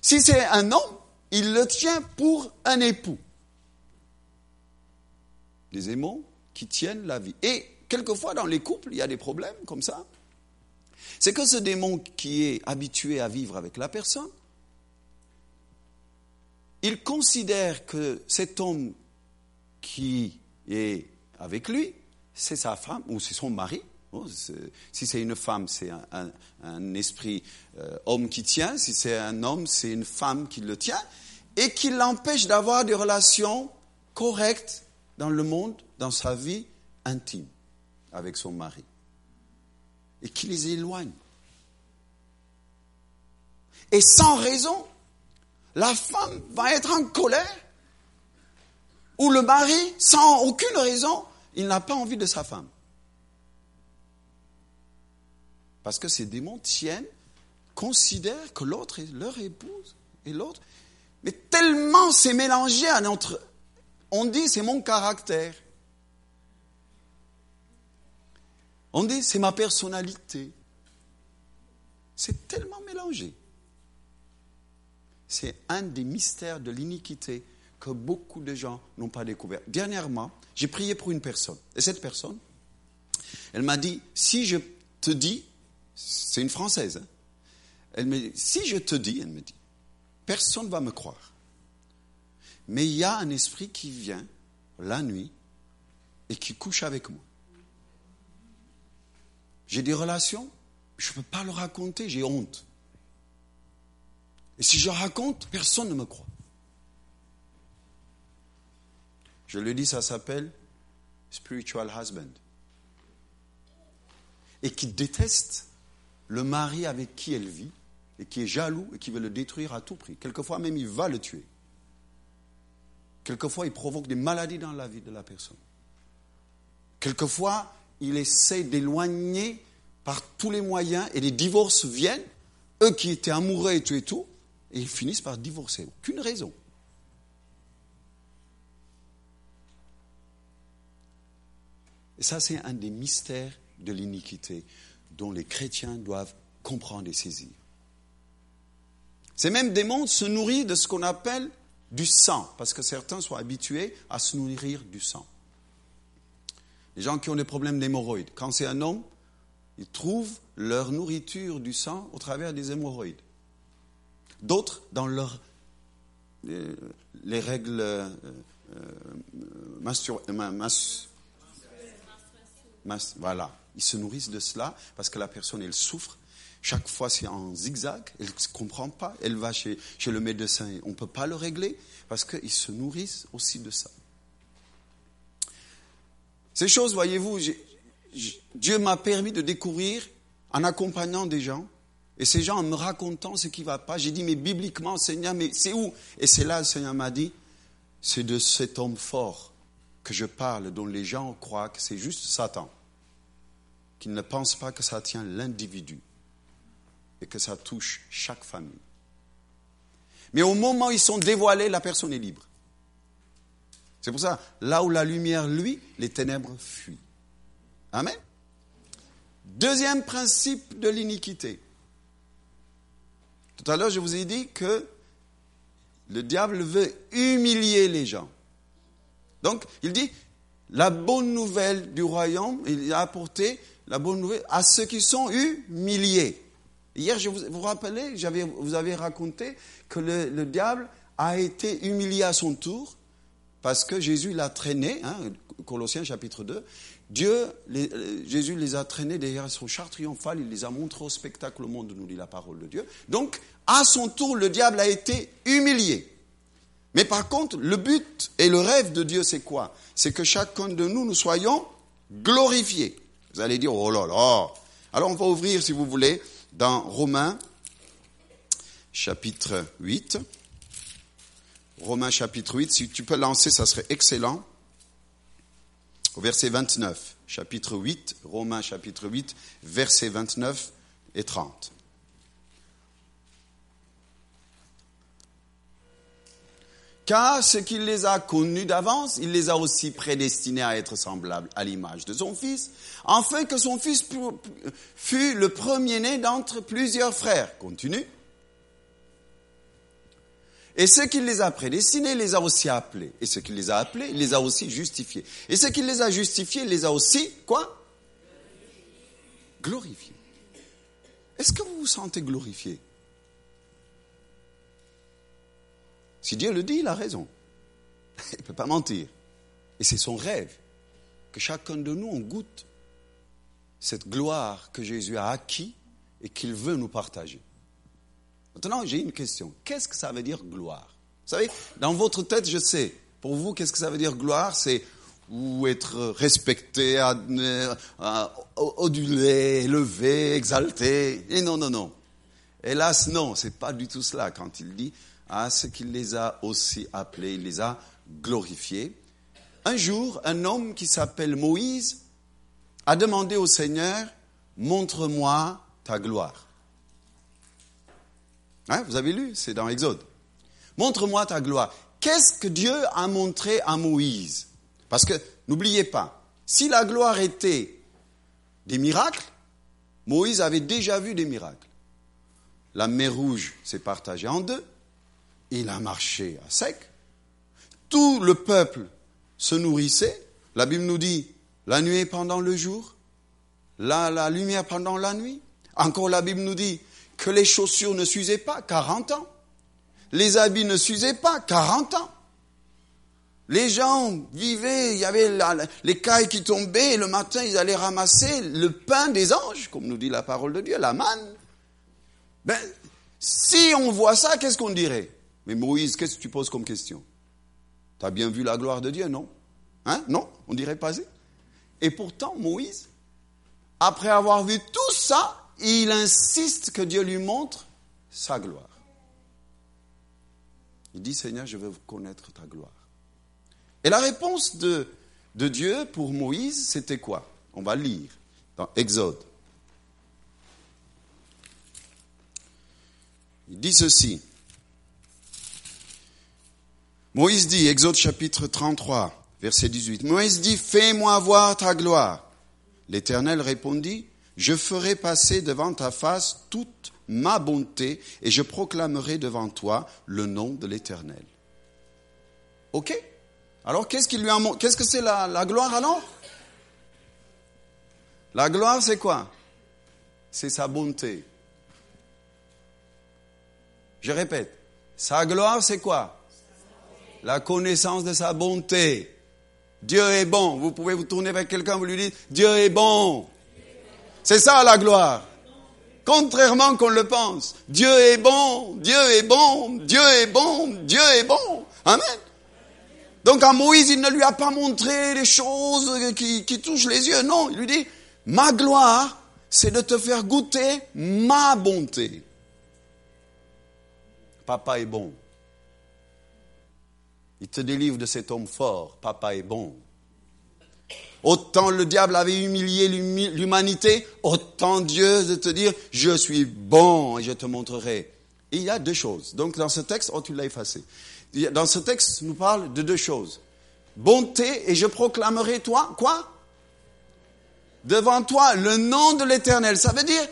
Si c'est un homme, il le tient pour un époux. Des aimants qui tiennent la vie. Et quelquefois dans les couples, il y a des problèmes comme ça. C'est que ce démon qui est habitué à vivre avec la personne, il considère que cet homme qui est avec lui, c'est sa femme ou c'est son mari. Si c'est une femme, c'est un, esprit euh, homme qui tient. Si c'est un homme, c'est une femme qui le tient. Et qui l'empêche d'avoir des relations correctes dans le monde, dans sa vie intime avec son mari et qui les éloigne. Et sans raison, la femme va être en colère ou le mari, sans aucune raison, il n'a pas envie de sa femme. Parce que ces démons tiennent, considèrent que l'autre est leur épouse et l'autre. Mais tellement c'est mélangé à notre... On dit c'est mon caractère. On dit, c'est ma personnalité. C'est tellement mélangé. C'est un des mystères de l'iniquité que beaucoup de gens n'ont pas découvert. Dernièrement, j'ai prié pour une personne. Et cette personne, elle m'a dit, si je te dis, c'est une Française, hein, elle me dit, si je te dis, elle me dit, personne ne va me croire. Mais il y a un esprit qui vient la nuit et qui couche avec moi. J'ai des relations, je ne peux pas le raconter, j'ai honte. Et si je raconte, personne ne me croit. Je le dis, ça s'appelle spiritual husband. Et qui déteste le mari avec qui elle vit, et qui est jaloux et qui veut le détruire à tout prix. Quelquefois même, il va le tuer. Quelquefois, il provoque des maladies dans la vie de la personne. Quelquefois, il essaie d'éloigner par tous les moyens et les divorces viennent, eux qui étaient amoureux et tout et tout, et ils finissent par divorcer. Aucune raison. Et ça, c'est un des mystères de l'iniquité dont les chrétiens doivent comprendre et saisir. Ces mêmes démons se nourrissent de ce qu'on appelle du sang, parce que certains sont habitués à se nourrir du sang. Les gens qui ont des problèmes d'hémorroïdes. Quand c'est un homme, ils trouvent leur nourriture du sang au travers des hémorroïdes. D'autres, dans leur, euh, les règles euh, voilà, ils se nourrissent de cela parce que la personne, elle souffre. Chaque fois, c'est en zigzag. Elle ne comprend pas. Elle va chez, chez le médecin. On ne peut pas le régler parce qu'ils se nourrissent aussi de ça. Ces choses, voyez-vous, Dieu m'a permis de découvrir en accompagnant des gens. Et ces gens, en me racontant ce qui ne va pas, j'ai dit, mais bibliquement, Seigneur, mais c'est où? Et c'est là, le Seigneur m'a dit, c'est de cet homme fort que je parle, dont les gens croient que c'est juste Satan, qu'ils ne pensent pas que ça tient l'individu et que ça touche chaque famille. Mais au moment où ils sont dévoilés, la personne est libre. C'est pour ça, là où la lumière luit, les ténèbres fuient. Amen. Deuxième principe de l'iniquité. Tout à l'heure, je vous ai dit que le diable veut humilier les gens. Donc, il dit, la bonne nouvelle du royaume, il a apporté la bonne nouvelle à ceux qui sont humiliés. Hier, je vous, vous rappelez, vous avez raconté que le diable a été humilié à son tour parce que Jésus l'a traîné, hein, Colossiens chapitre 2, Dieu, euh, Jésus les a traînés derrière son char triomphal, il les a montrés au spectacle au monde, nous dit la parole de Dieu. Donc, à son tour, le diable a été humilié. Mais par contre, le but et le rêve de Dieu, c'est quoi? C'est que chacun de nous, nous soyons glorifiés. Vous allez dire, oh là là. Alors, on va ouvrir, si vous voulez, dans Romains, chapitre 8. Romains chapitre 8, si tu peux lancer, ça serait excellent. Au verset 29, chapitre 8, Romains chapitre 8, versets 29 et 30. Car ce qu'il les a connus d'avance, il les a aussi prédestinés à être semblables à l'image de son Fils, afin que son Fils fût le premier-né d'entre plusieurs frères. Continue. Et ce qu'il les a prédestinés, les a aussi appelés. Et ce qu'il les a appelés, il les a aussi justifiés. Et ce qu'il les a justifiés, il les a aussi, quoi? Glorifiés. Est-ce que vous vous sentez glorifié? Si Dieu le dit, il a raison. Il ne peut pas mentir. Et c'est son rêve que chacun de nous, on goûte cette gloire que Jésus a acquis et qu'il veut nous partager. Maintenant, j'ai une question. Qu'est-ce que ça veut dire gloire? Vous savez, dans votre tête, je sais. Pour vous, qu'est-ce que ça veut dire gloire? C'est ou être respecté, adulé, élevé, exalté. Et non, non, non. Hélas, non, c'est pas du tout cela quand il dit à ce qu'il les a aussi appelés, il les a glorifiés. Un jour, un homme qui s'appelle Moïse a demandé au Seigneur, montre-moi ta gloire. Hein, vous avez lu, c'est dans Exode. Montre-moi ta gloire. Qu'est-ce que Dieu a montré à Moïse? Parce que n'oubliez pas, si la gloire était des miracles, Moïse avait déjà vu des miracles. La mer rouge s'est partagée en deux. Il a marché à sec. Tout le peuple se nourrissait. La Bible nous dit la nuit pendant le jour, la, la lumière pendant la nuit. Encore la Bible nous dit que les chaussures ne s'usaient pas, 40 ans. Les habits ne s'usaient pas, 40 ans. Les gens vivaient, il y avait les cailles qui tombaient, et le matin ils allaient ramasser le pain des anges, comme nous dit la parole de Dieu, la manne. Ben, si on voit ça, qu'est-ce qu'on dirait? Mais Moïse, qu'est-ce que tu poses comme question? Tu as bien vu la gloire de Dieu, non? Hein? Non? On dirait pas Et pourtant, Moïse, après avoir vu tout ça, il insiste que Dieu lui montre sa gloire. Il dit, Seigneur, je veux connaître ta gloire. Et la réponse de, de Dieu pour Moïse, c'était quoi? On va lire dans Exode. Il dit ceci. Moïse dit, Exode chapitre 33, verset 18, Moïse dit, fais-moi voir ta gloire. L'Éternel répondit, je ferai passer devant ta face toute ma bonté et je proclamerai devant toi le nom de l'Éternel. Ok Alors qu'est-ce qu'il lui a Qu'est-ce que c'est la, gloire alors? La gloire, c'est quoi? C'est sa bonté. Je répète, sa gloire, c'est quoi? La connaissance de sa bonté. Dieu est bon. Vous pouvez vous tourner vers quelqu'un, vous lui dites, Dieu est bon. C'est ça la gloire. Contrairement qu'on le pense. Dieu est bon, Dieu est bon, Dieu est bon, Dieu est bon. Amen. Donc à Moïse, il ne lui a pas montré les choses qui, qui touchent les yeux. Non, il lui dit, ma gloire, c'est de te faire goûter ma bonté. Papa est bon. Il te délivre de cet homme fort. Papa est bon. Autant le diable avait humilié l'humanité, autant Dieu de te dire, je suis bon et je te montrerai. il y a deux choses. Donc dans ce texte, oh tu l'as effacé. Dans ce texte, nous parle de deux choses. Bonté et je proclamerai toi, quoi? Devant toi le nom de l'Éternel. Ça veut dire,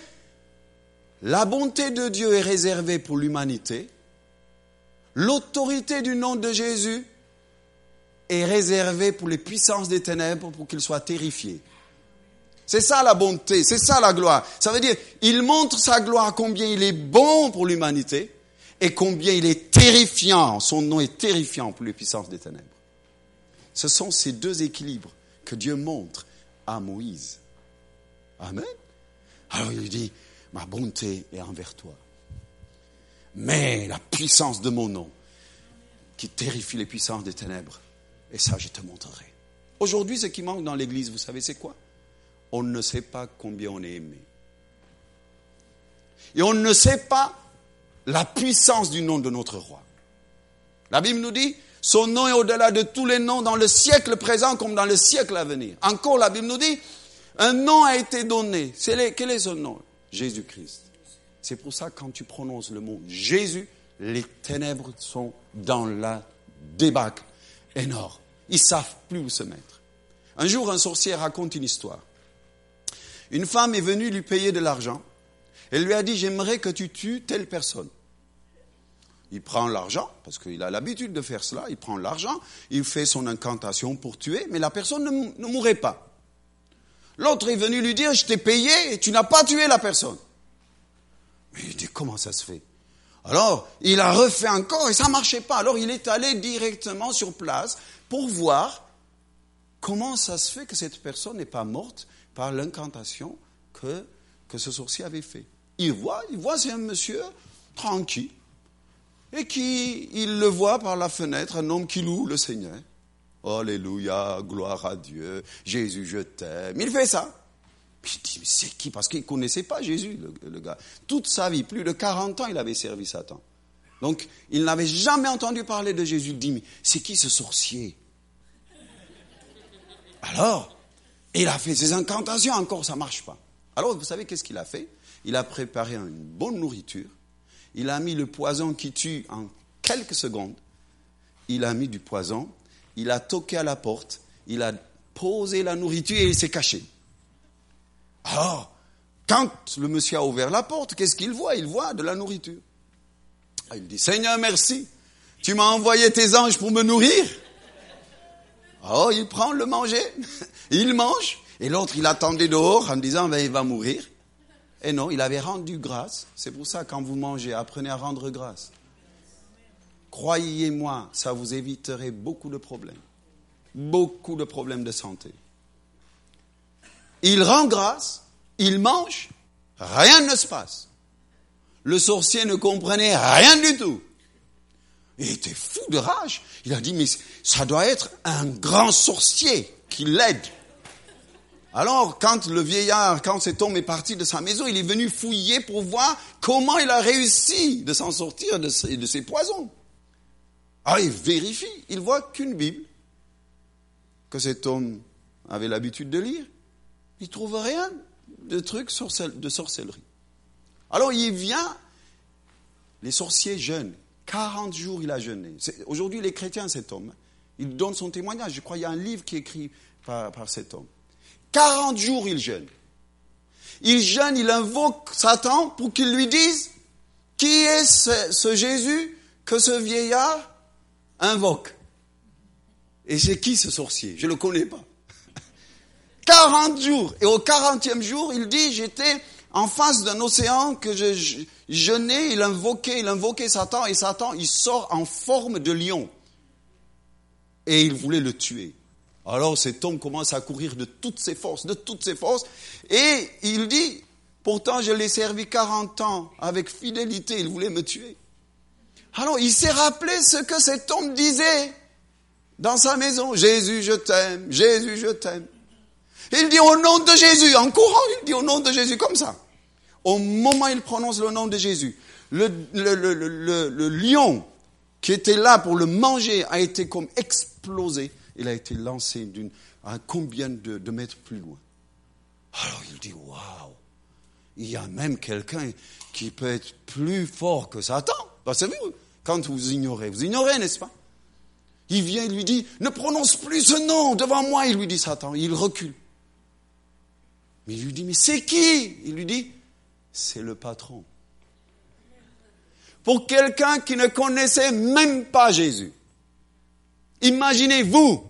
la bonté de Dieu est réservée pour l'humanité. L'autorité du nom de Jésus est réservé pour les puissances des ténèbres pour qu'ils soient terrifiés. C'est ça la bonté, c'est ça la gloire. Ça veut dire, il montre sa gloire combien il est bon pour l'humanité et combien il est terrifiant. Son nom est terrifiant pour les puissances des ténèbres. Ce sont ces deux équilibres que Dieu montre à Moïse. Amen. Alors il dit, ma bonté est envers toi. Mais la puissance de mon nom, qui terrifie les puissances des ténèbres, et ça, je te montrerai. Aujourd'hui, ce qui manque dans l'Église, vous savez, c'est quoi? On ne sait pas combien on est aimé. Et on ne sait pas la puissance du nom de notre roi. La Bible nous dit, son nom est au-delà de tous les noms dans le siècle présent comme dans le siècle à venir. Encore, la Bible nous dit, un nom a été donné. quel est son nom? Jésus-Christ. C'est pour ça, quand tu prononces le mot Jésus, les ténèbres sont dans la débâcle énorme. Ils savent plus où se mettre. Un jour, un sorcier raconte une histoire. Une femme est venue lui payer de l'argent. Elle lui a dit, j'aimerais que tu tues telle personne. Il prend l'argent, parce qu'il a l'habitude de faire cela, il prend l'argent, il fait son incantation pour tuer, mais la personne ne, ne mourrait pas. L'autre est venu lui dire, je t'ai payé et tu n'as pas tué la personne. Il dit, comment ça se fait? Alors, il a refait encore et ça ne marchait pas. Alors, il est allé directement sur place pour voir comment ça se fait que cette personne n'est pas morte par l'incantation que, que ce sorcier avait fait. Il voit, il voit, c'est un monsieur tranquille et qui, il le voit par la fenêtre, un homme qui loue le Seigneur. Alléluia, gloire à Dieu, Jésus, je t'aime. Il fait ça. Je dis, mais c'est qui? Parce qu'il ne connaissait pas Jésus, le, gars. Toute sa vie, plus de 40 ans, il avait servi Satan. Donc, il n'avait jamais entendu parler de Jésus. Il dit, mais c'est qui ce sorcier? Alors, il a fait ses incantations, encore ça ne marche pas. Alors, vous savez qu'est-ce qu'il a fait? Il a préparé une bonne nourriture. Il a mis le poison qui tue en quelques secondes. Il a mis du poison. Il a toqué à la porte. Il a posé la nourriture et il s'est caché. Alors, quand le monsieur a ouvert la porte, qu'est-ce qu'il voit? Il voit de la nourriture. Ah, il dit, Seigneur, merci. Tu m'as envoyé tes anges pour me nourrir? Oh, il prend le manger. Il mange. Et l'autre, il attendait dehors en disant, ben, il va mourir. Et non, il avait rendu grâce. C'est pour ça, quand vous mangez, apprenez à rendre grâce. Croyez-moi, ça vous éviterait beaucoup de problèmes. Beaucoup de problèmes de santé. Il rend grâce, il mange, rien ne se passe. Le sorcier ne comprenait rien du tout. Il était fou de rage. Il a dit, mais ça doit être un grand sorcier qui l'aide. Alors, quand le vieillard, quand cet homme est parti de sa maison, il est venu fouiller pour voir comment il a réussi de s'en sortir de ses, poisons. Alors, il vérifie. Il voit qu'une Bible que cet homme avait l'habitude de lire il trouve rien de trucs de sorcellerie. Alors il vient, les sorciers jeûnent. 40 jours il a jeûné. Aujourd'hui, les chrétiens, cet homme, il donne son témoignage. Je crois qu'il y a un livre qui est écrit par, par cet homme. 40 jours il jeûne. Il jeûne, il invoque Satan pour qu'il lui dise qui est ce, ce Jésus que ce vieillard invoque? Et c'est qui ce sorcier? Je ne le connais pas. 40 jours. Et au 40e jour, il dit, j'étais en face d'un océan que je, jeûnais, il invoquait, il invoquait Satan, et Satan, il sort en forme de lion. Et il voulait le tuer. Alors cet homme commence à courir de toutes ses forces, de toutes ses forces, et il dit, pourtant je l'ai servi 40 ans avec fidélité, il voulait me tuer. Alors il s'est rappelé ce que cet homme disait dans sa maison. Jésus, je t'aime, Jésus, je t'aime. Il dit au nom de Jésus, en courant, il dit au nom de Jésus comme ça. Au moment où il prononce le nom de Jésus, le, lion qui était là pour le manger a été comme explosé. Il a été lancé d'une, à combien de, mètres plus loin? Alors il dit, waouh, il y a même quelqu'un qui peut être plus fort que Satan. Bah, c'est vous, quand vous ignorez, vous ignorez, n'est-ce pas? Il vient, il lui dit, ne prononce plus ce nom devant moi, il lui dit Satan. Il recule. Mais il lui dit, mais c'est qui? Il lui dit, c'est le patron. Pour quelqu'un qui ne connaissait même pas Jésus. Imaginez vous,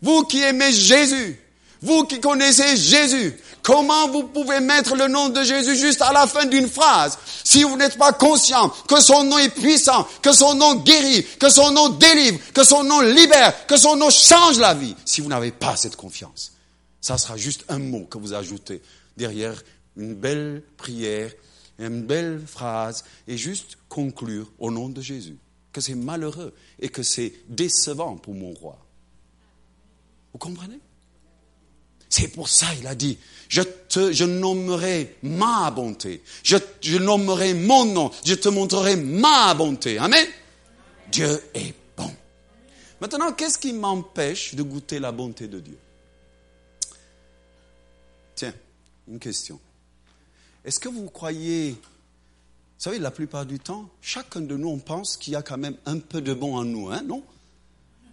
vous qui aimez Jésus, vous qui connaissez Jésus, comment vous pouvez mettre le nom de Jésus juste à la fin d'une phrase si vous n'êtes pas conscient que son nom est puissant, que son nom guérit, que son nom délivre, que son nom libère, que son nom change la vie, si vous n'avez pas cette confiance ça sera juste un mot que vous ajoutez derrière une belle prière, une belle phrase, et juste conclure au nom de Jésus. Que c'est malheureux et que c'est décevant pour mon roi. Vous comprenez? C'est pour ça il a dit, je, nommerai ma bonté, je nommerai mon nom, je te montrerai ma bonté. Amen? Dieu est bon. Maintenant, qu'est-ce qui m'empêche de goûter la bonté de Dieu Tiens, une question. Est-ce que vous croyez, vous savez, la plupart du temps, chacun de nous, on pense qu'il y a quand même un peu de bon en nous, hein, non?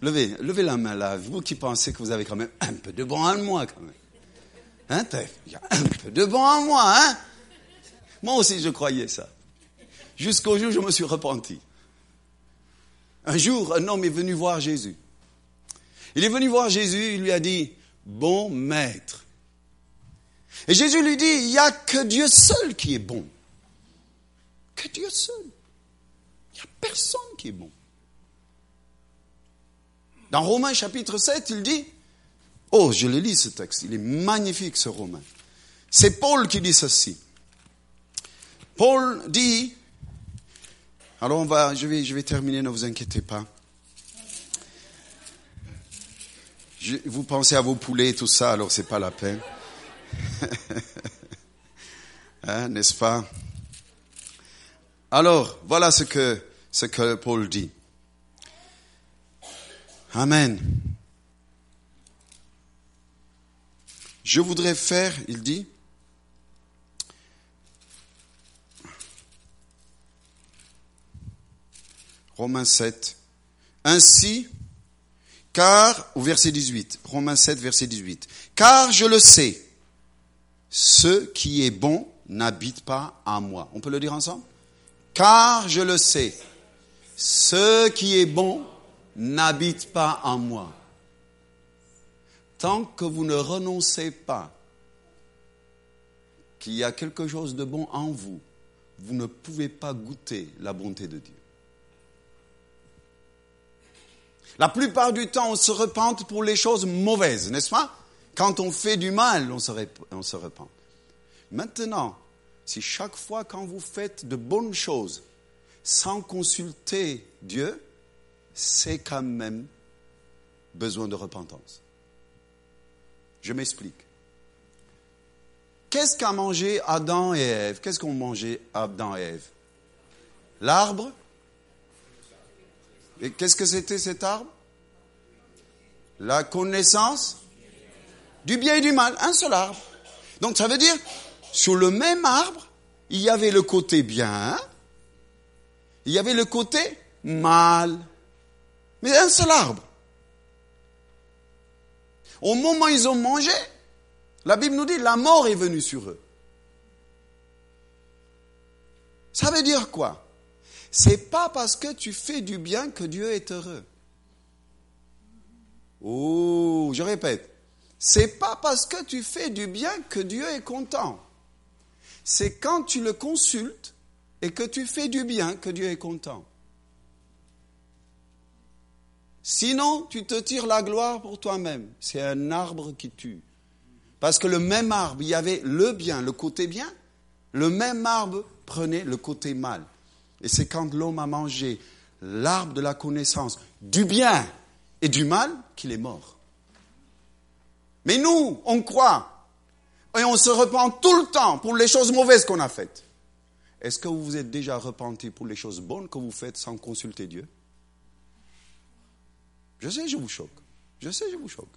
Levez, levez la main là, vous qui pensez que vous avez quand même un peu de bon en moi, quand même. Hein, il y a un peu de bon en moi, hein? Moi aussi, je croyais ça. Jusqu'au jour où je me suis repenti. Un jour, un homme est venu voir Jésus. Il est venu voir Jésus, il lui a dit, bon maître, et Jésus lui dit, il n'y a que Dieu seul qui est bon. Que Dieu seul. Il n'y a personne qui est bon. Dans Romains chapitre 7, il dit, oh, je le lis ce texte, il est magnifique ce Romain. C'est Paul qui dit ceci. Paul dit, alors on va, je vais, je vais terminer, ne vous inquiétez pas. vous pensez à vos poulets et tout ça, alors c'est pas la peine. hein, N'est-ce pas? Alors, voilà ce que, ce que Paul dit. Amen. Je voudrais faire, il dit, Romains 7, ainsi, car, au verset 18, Romains 7, verset 18, car je le sais, ce qui est bon n'habite pas en moi. On peut le dire ensemble? Car je le sais, ce qui est bon n'habite pas en moi. Tant que vous ne renoncez pas qu'il y a quelque chose de bon en vous, vous ne pouvez pas goûter la bonté de Dieu. La plupart du temps, on se repente pour les choses mauvaises, n'est-ce pas? Quand on fait du mal, on se, repent. Maintenant, si chaque fois quand vous faites de bonnes choses sans consulter Dieu, c'est quand même besoin de repentance. Je m'explique. Qu'est-ce qu'a mangé Adam et Ève? Qu'est-ce qu'ont mangé Adam et Ève? L'arbre? Et qu'est-ce que c'était cet arbre? La connaissance? Du bien et du mal, un seul arbre. Donc ça veut dire, sur le même arbre, il y avait le côté bien, il y avait le côté mal. Mais un seul arbre. Au moment où ils ont mangé, la Bible nous dit, la mort est venue sur eux. Ça veut dire quoi? C'est pas parce que tu fais du bien que Dieu est heureux. Oh, je répète, C'est pas parce que tu fais du bien que Dieu est content. C'est quand tu le consultes et que tu fais du bien que Dieu est content. Sinon, tu te tires la gloire pour toi-même. C'est un arbre qui tue. Parce que le même arbre, il y avait le bien, le côté bien, le même arbre prenait le côté mal. Et c'est quand l'homme a mangé l'arbre de la connaissance du bien et du mal qu'il est mort. Mais nous, on croit et on se repent tout le temps pour les choses mauvaises qu'on a faites. Est-ce que vous vous êtes déjà repenti pour les choses bonnes que vous faites sans consulter Dieu? Je sais, je vous choque. Je sais, je vous choque.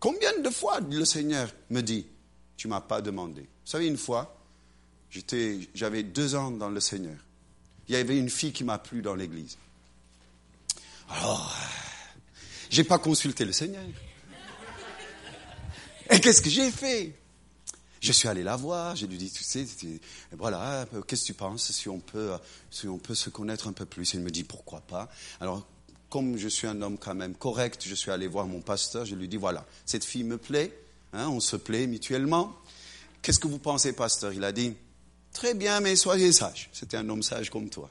Combien de fois le Seigneur me dit, tu m'as pas demandé Vous savez, une fois, j'avais deux ans dans le Seigneur. Il y avait une fille qui m'a plu dans l'église. Alors, j'ai pas consulté le Seigneur. Et qu'est-ce que j'ai fait? Je suis allé la voir, j'ai lui dit, tu sais, voilà, qu'est-ce que tu penses si on peut, si on peut se connaître un peu plus? Elle me dit, pourquoi pas? Alors, comme je suis un homme quand même correct, je suis allé voir mon pasteur, je lui dis, voilà, cette fille me plaît, hein, on se plaît mutuellement. Qu'est-ce que vous pensez, pasteur? Il a dit, très bien, mais soyez sage. C'était un homme sage comme toi.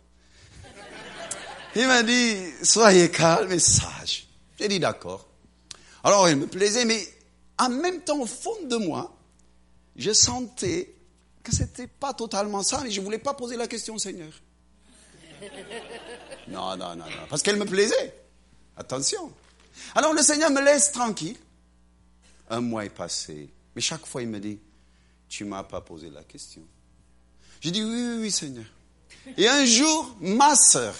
Il m'a dit, soyez calme et sage. J'ai dit, d'accord. Alors, il me plaisait, mais en même temps, au fond de moi, je sentais que ce n'était pas totalement ça, mais je ne voulais pas poser la question au Seigneur. Non, non, non, non, parce qu'elle me plaisait. Attention. Alors le Seigneur me laisse tranquille. Un mois est passé, mais chaque fois il me dit, tu m'as pas posé la question. J'ai dit, oui, oui, oui, Seigneur. Et un jour, ma sœur,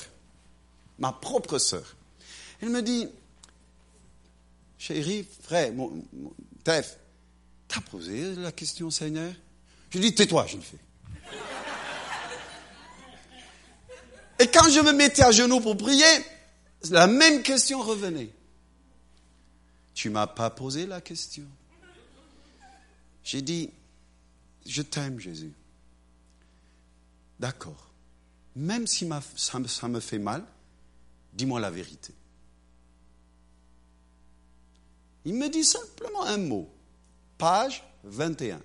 ma propre sœur, elle me dit, chérie, frère, mon, Tef, T'as posé la question, Seigneur? Je dis, tais-toi, je le fais. Et quand je me mettais à genoux pour prier, la même question revenait. Tu m'as pas posé la question. J'ai dit, je t'aime, Jésus. D'accord. Même si ça me fait mal, dis-moi la vérité. Il me dit simplement un mot page 21.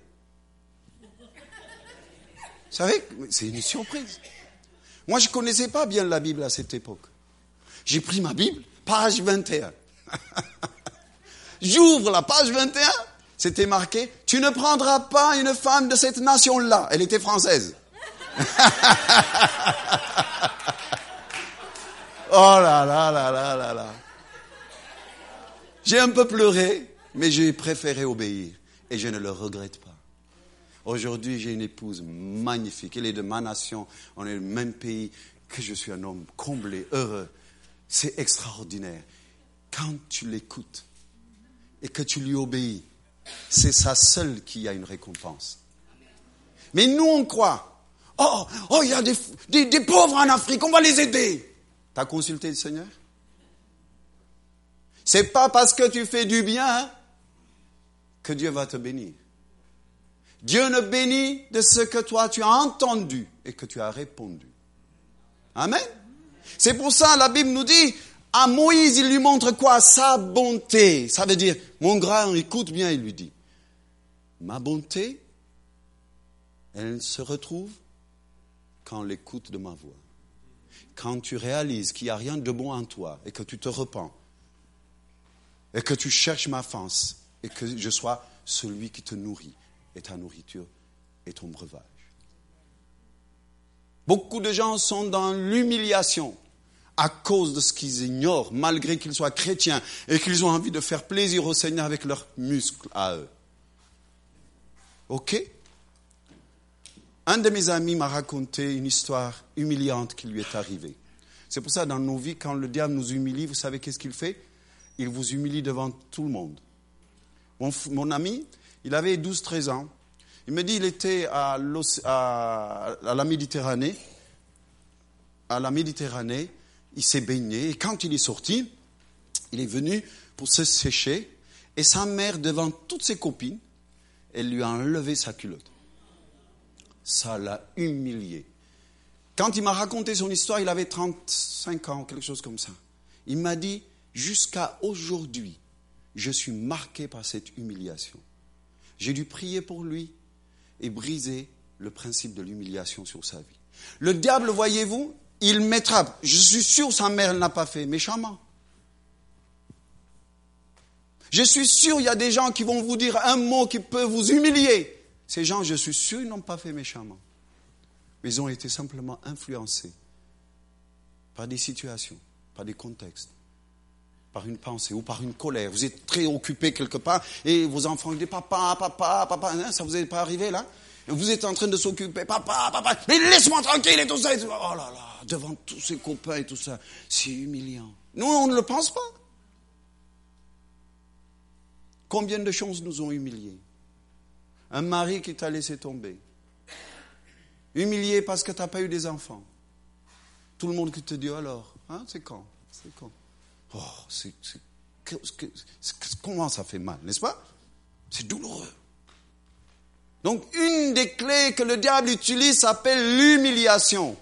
Vous savez, c'est une surprise. Moi, je ne connaissais pas bien la Bible à cette époque. J'ai pris ma Bible, page 21. J'ouvre la page 21, c'était marqué, tu ne prendras pas une femme de cette nation-là. Elle était française. oh là là là là là là. J'ai un peu pleuré, mais j'ai préféré obéir et je ne le regrette pas. Aujourd'hui, j'ai une épouse magnifique. Elle est de ma nation. On est le même pays. Que je suis un homme comblé, heureux. C'est extraordinaire. Quand tu l'écoutes et que tu lui obéis, c'est ça seule qui a une récompense. Mais nous, on croit. Oh, oh, il y a des, des, pauvres en Afrique, on va les aider. Tu as consulté le Seigneur? C'est pas parce que tu fais du bien hein que Dieu va te bénir. Dieu ne bénit de ce que toi tu as entendu et que tu as répondu. Amen. C'est pour ça la Bible nous dit, à Moïse, il lui montre quoi? Sa bonté. Ça veut dire, mon grand, écoute bien, il lui dit, ma bonté, elle se retrouve quand l'écoute de ma voix. Quand tu réalises qu'il n'y a rien de bon en toi et que tu te repens et que tu cherches ma face et que je sois celui qui te nourrit et ta nourriture et ton breuvage. Beaucoup de gens sont dans l'humiliation à cause de ce qu'ils ignorent, malgré qu'ils soient chrétiens et qu'ils ont envie de faire plaisir au Seigneur avec leurs muscles à eux. Ok? Un de mes amis m'a raconté une histoire humiliante qui lui est arrivée. C'est pour ça, dans nos vies, quand le diable nous humilie, vous savez qu'est-ce qu'il fait? Il vous humilie devant tout le monde. Mon, ami, il avait 12-13 ans. Il me dit il était à, la Méditerranée. À la Méditerranée, il s'est baigné. Et quand il est sorti, il est venu pour se sécher. Et sa mère, devant toutes ses copines, elle lui a enlevé sa culotte. Ça l'a humilié. Quand il m'a raconté son histoire, il avait 35 ans, quelque chose comme ça. Il m'a dit, jusqu'à aujourd'hui, je suis marqué par cette humiliation. J'ai dû prier pour lui et briser le principe de l'humiliation sur sa vie. Le diable, voyez-vous, il mettra, je suis sûr sa mère ne l'a pas fait méchamment. Je suis sûr, il y a des gens qui vont vous dire un mot qui peut vous humilier. Ces gens, je suis sûr, ils n'ont pas fait méchamment. Mais ils ont été simplement influencés par des situations, par des contextes, par une pensée ou par une colère. Vous êtes très occupé quelque part et vos enfants disent papa, papa, papa, hein, ça vous est pas arrivé là? Vous êtes en train de s'occuper, papa, papa, mais laisse-moi tranquille et tout ça. Oh là là, devant tous ses copains et tout ça, c'est humiliant. Nous, on ne le pense pas. Combien de choses nous ont humiliés? Un mari qui t'a laissé tomber. Humilié parce que tu n'as pas eu des enfants. Tout le monde qui te dit alors, hein, c'est quand? C'est quand? Oh, c'est, comment ça fait mal, n'est-ce pas? C'est douloureux. Donc, une des clés que le diable utilise s'appelle l'humiliation.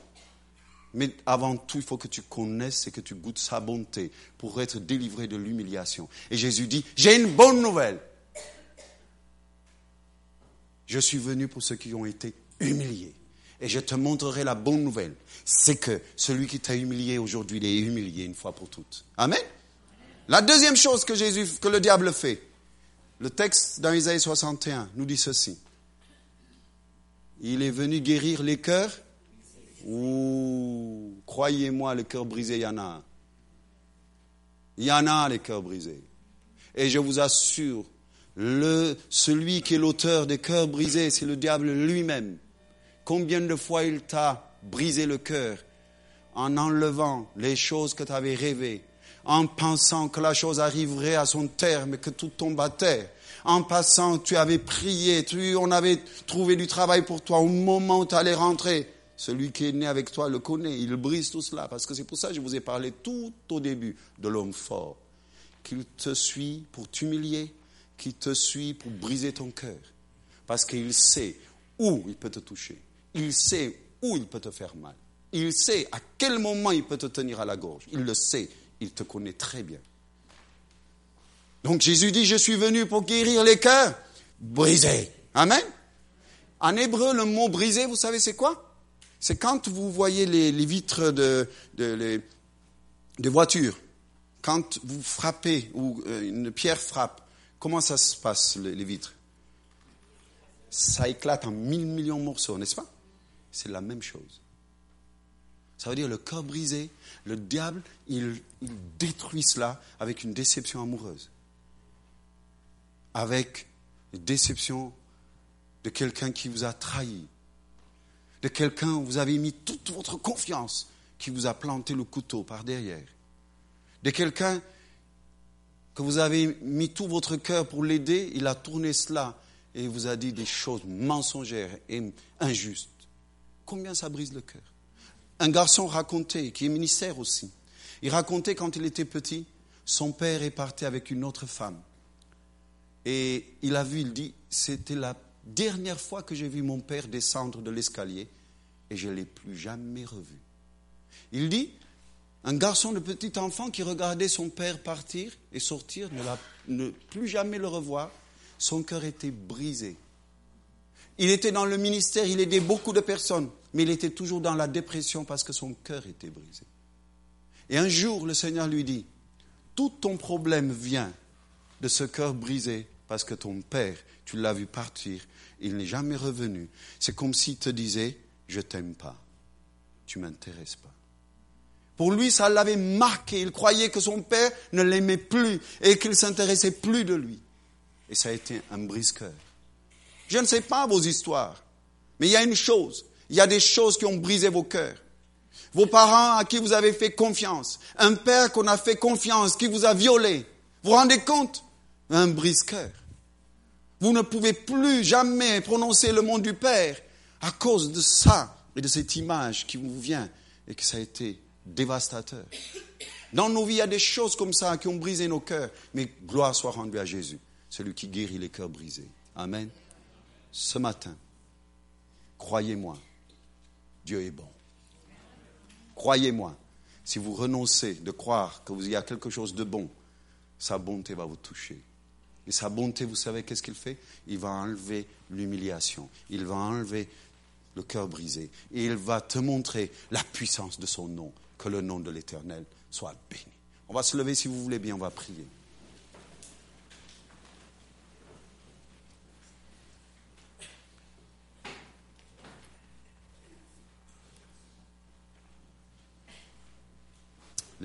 Mais avant tout, il faut que tu connaisses et que tu goûtes sa bonté pour être délivré de l'humiliation. Et Jésus dit, j'ai une bonne nouvelle. Je suis venu pour ceux qui ont été humiliés. Et je te montrerai la bonne nouvelle. C'est que celui qui t'a humilié aujourd'hui, il est humilié une fois pour toutes. Amen. La deuxième chose que le diable fait, le texte dans Isaïe 61 nous dit ceci. Il est venu guérir les cœurs Ouh, croyez-moi, le cœur brisé, il y en a. Il y en a les cœurs brisés. Et je vous assure, celui qui est l'auteur des cœurs brisés, c'est le diable lui-même. Combien de fois il t'a brisé le cœur en enlevant les choses que tu avais rêvées, en pensant que la chose arriverait à son terme et que tout tombe à terre, en passant, tu avais prié, tu, on avait trouvé du travail pour toi au moment où tu allais rentrer. Celui qui est né avec toi le connaît, il brise tout cela. Parce que c'est pour ça que je vous ai parlé tout au début de l'homme fort. Qu'il te suit pour t'humilier, qu'il te suit pour briser ton cœur. Parce qu'il sait où il peut te toucher. Il sait où il peut te faire mal. Il sait à quel moment il peut te tenir à la gorge. Il le sait. Il te connaît très bien. Donc Jésus dit, je suis venu pour guérir les cœurs brisés. Amen. En hébreu, le mot brisé, vous savez c'est quoi? C'est quand vous voyez les, vitres de, voitures, quand vous frappez ou euh, une pierre frappe, comment ça se passe, les, vitres? Ça éclate en mille millions de morceaux, n'est-ce pas? C'est la même chose. Ça veut dire le cœur brisé, le diable, il, il, détruit cela avec une déception amoureuse. Avec une déception de quelqu'un qui vous a trahi, de quelqu'un où vous avez mis toute votre confiance, qui vous a planté le couteau par derrière, de quelqu'un que vous avez mis tout votre cœur pour l'aider, il a tourné cela et vous a dit des choses mensongères et injustes. Combien ça brise le cœur Un garçon racontait, qui est ministère aussi, il racontait quand il était petit, son père est parti avec une autre femme. Et il a vu, il dit, c'était la dernière fois que j'ai vu mon père descendre de l'escalier et je ne l'ai plus jamais revu. Il dit, un garçon de petit enfant qui regardait son père partir et sortir, ne, plus jamais le revoir, son cœur était brisé. Il était dans le ministère, il aidait beaucoup de personnes, mais il était toujours dans la dépression parce que son cœur était brisé. Et un jour, le Seigneur lui dit, tout ton problème vient de ce cœur brisé parce que ton père, tu l'as vu partir, il n'est jamais revenu. C'est comme s'il te disait, je t'aime pas, tu m'intéresses pas. Pour lui, ça l'avait marqué. Il croyait que son père ne l'aimait plus et qu'il s'intéressait plus de lui. Et ça a été un brise-cœur. Je ne sais pas vos histoires, mais il y a une chose. Il y a des choses qui ont brisé vos cœurs. Vos parents à qui vous avez fait confiance. Un père qu'on a fait confiance, qui vous a violé. Vous vous rendez compte? Un brise-cœur. Vous ne pouvez plus jamais prononcer le nom du Père à cause de ça et de cette image qui vous vient et que ça a été dévastateur. Dans nos vies, il y a des choses comme ça qui ont brisé nos cœurs, mais gloire soit rendue à Jésus, celui qui guérit les cœurs brisés. Amen. Ce matin, croyez-moi, Dieu est bon. Croyez-moi, si vous renoncez de croire vous y a quelque chose de bon, sa bonté va vous toucher. Et sa bonté, vous savez qu'est-ce qu'il fait? Il va enlever l'humiliation. Il va enlever le cœur brisé. Et il va te montrer la puissance de son nom. Que le nom de l'Éternel soit béni. On va se lever si vous voulez bien, on va prier.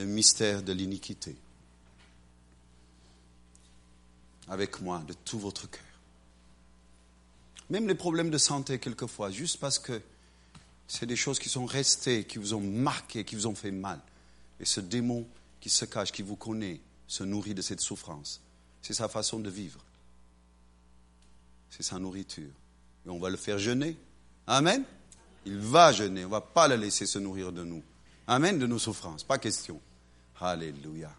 Le mystère de l'iniquité. Avec moi de tout votre cœur. Même les problèmes de santé, quelquefois, juste parce que c'est des choses qui sont restées, qui vous ont marqué, qui vous ont fait mal. Et ce démon qui se cache, qui vous connaît, se nourrit de cette souffrance. C'est sa façon de vivre. C'est sa nourriture. Et on va le faire jeûner. Amen. Il va jeûner. On ne va pas le laisser se nourrir de nous. Amen, de nos souffrances. Pas question. Alléluia.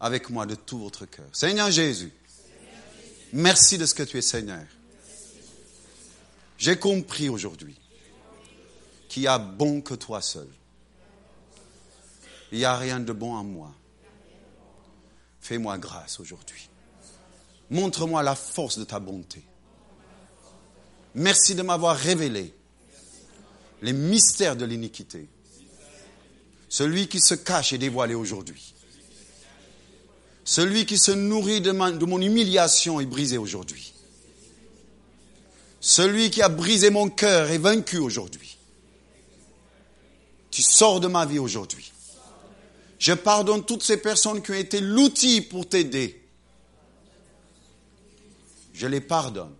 Avec moi de tout votre cœur. Seigneur Jésus, merci de ce que tu es Seigneur. J'ai compris aujourd'hui qu'il n'y a bon que toi seul. Il n'y a rien de bon en moi. Fais-moi grâce aujourd'hui. Montre-moi la force de ta bonté. Merci de m'avoir révélé les mystères de l'iniquité. Celui qui se cache est dévoilé aujourd'hui. Celui qui se nourrit de, mon humiliation est brisé aujourd'hui. Celui qui a brisé mon cœur est vaincu aujourd'hui. Tu sors de ma vie aujourd'hui. Je pardonne toutes ces personnes qui ont été l'outil pour t'aider. Je les pardonne.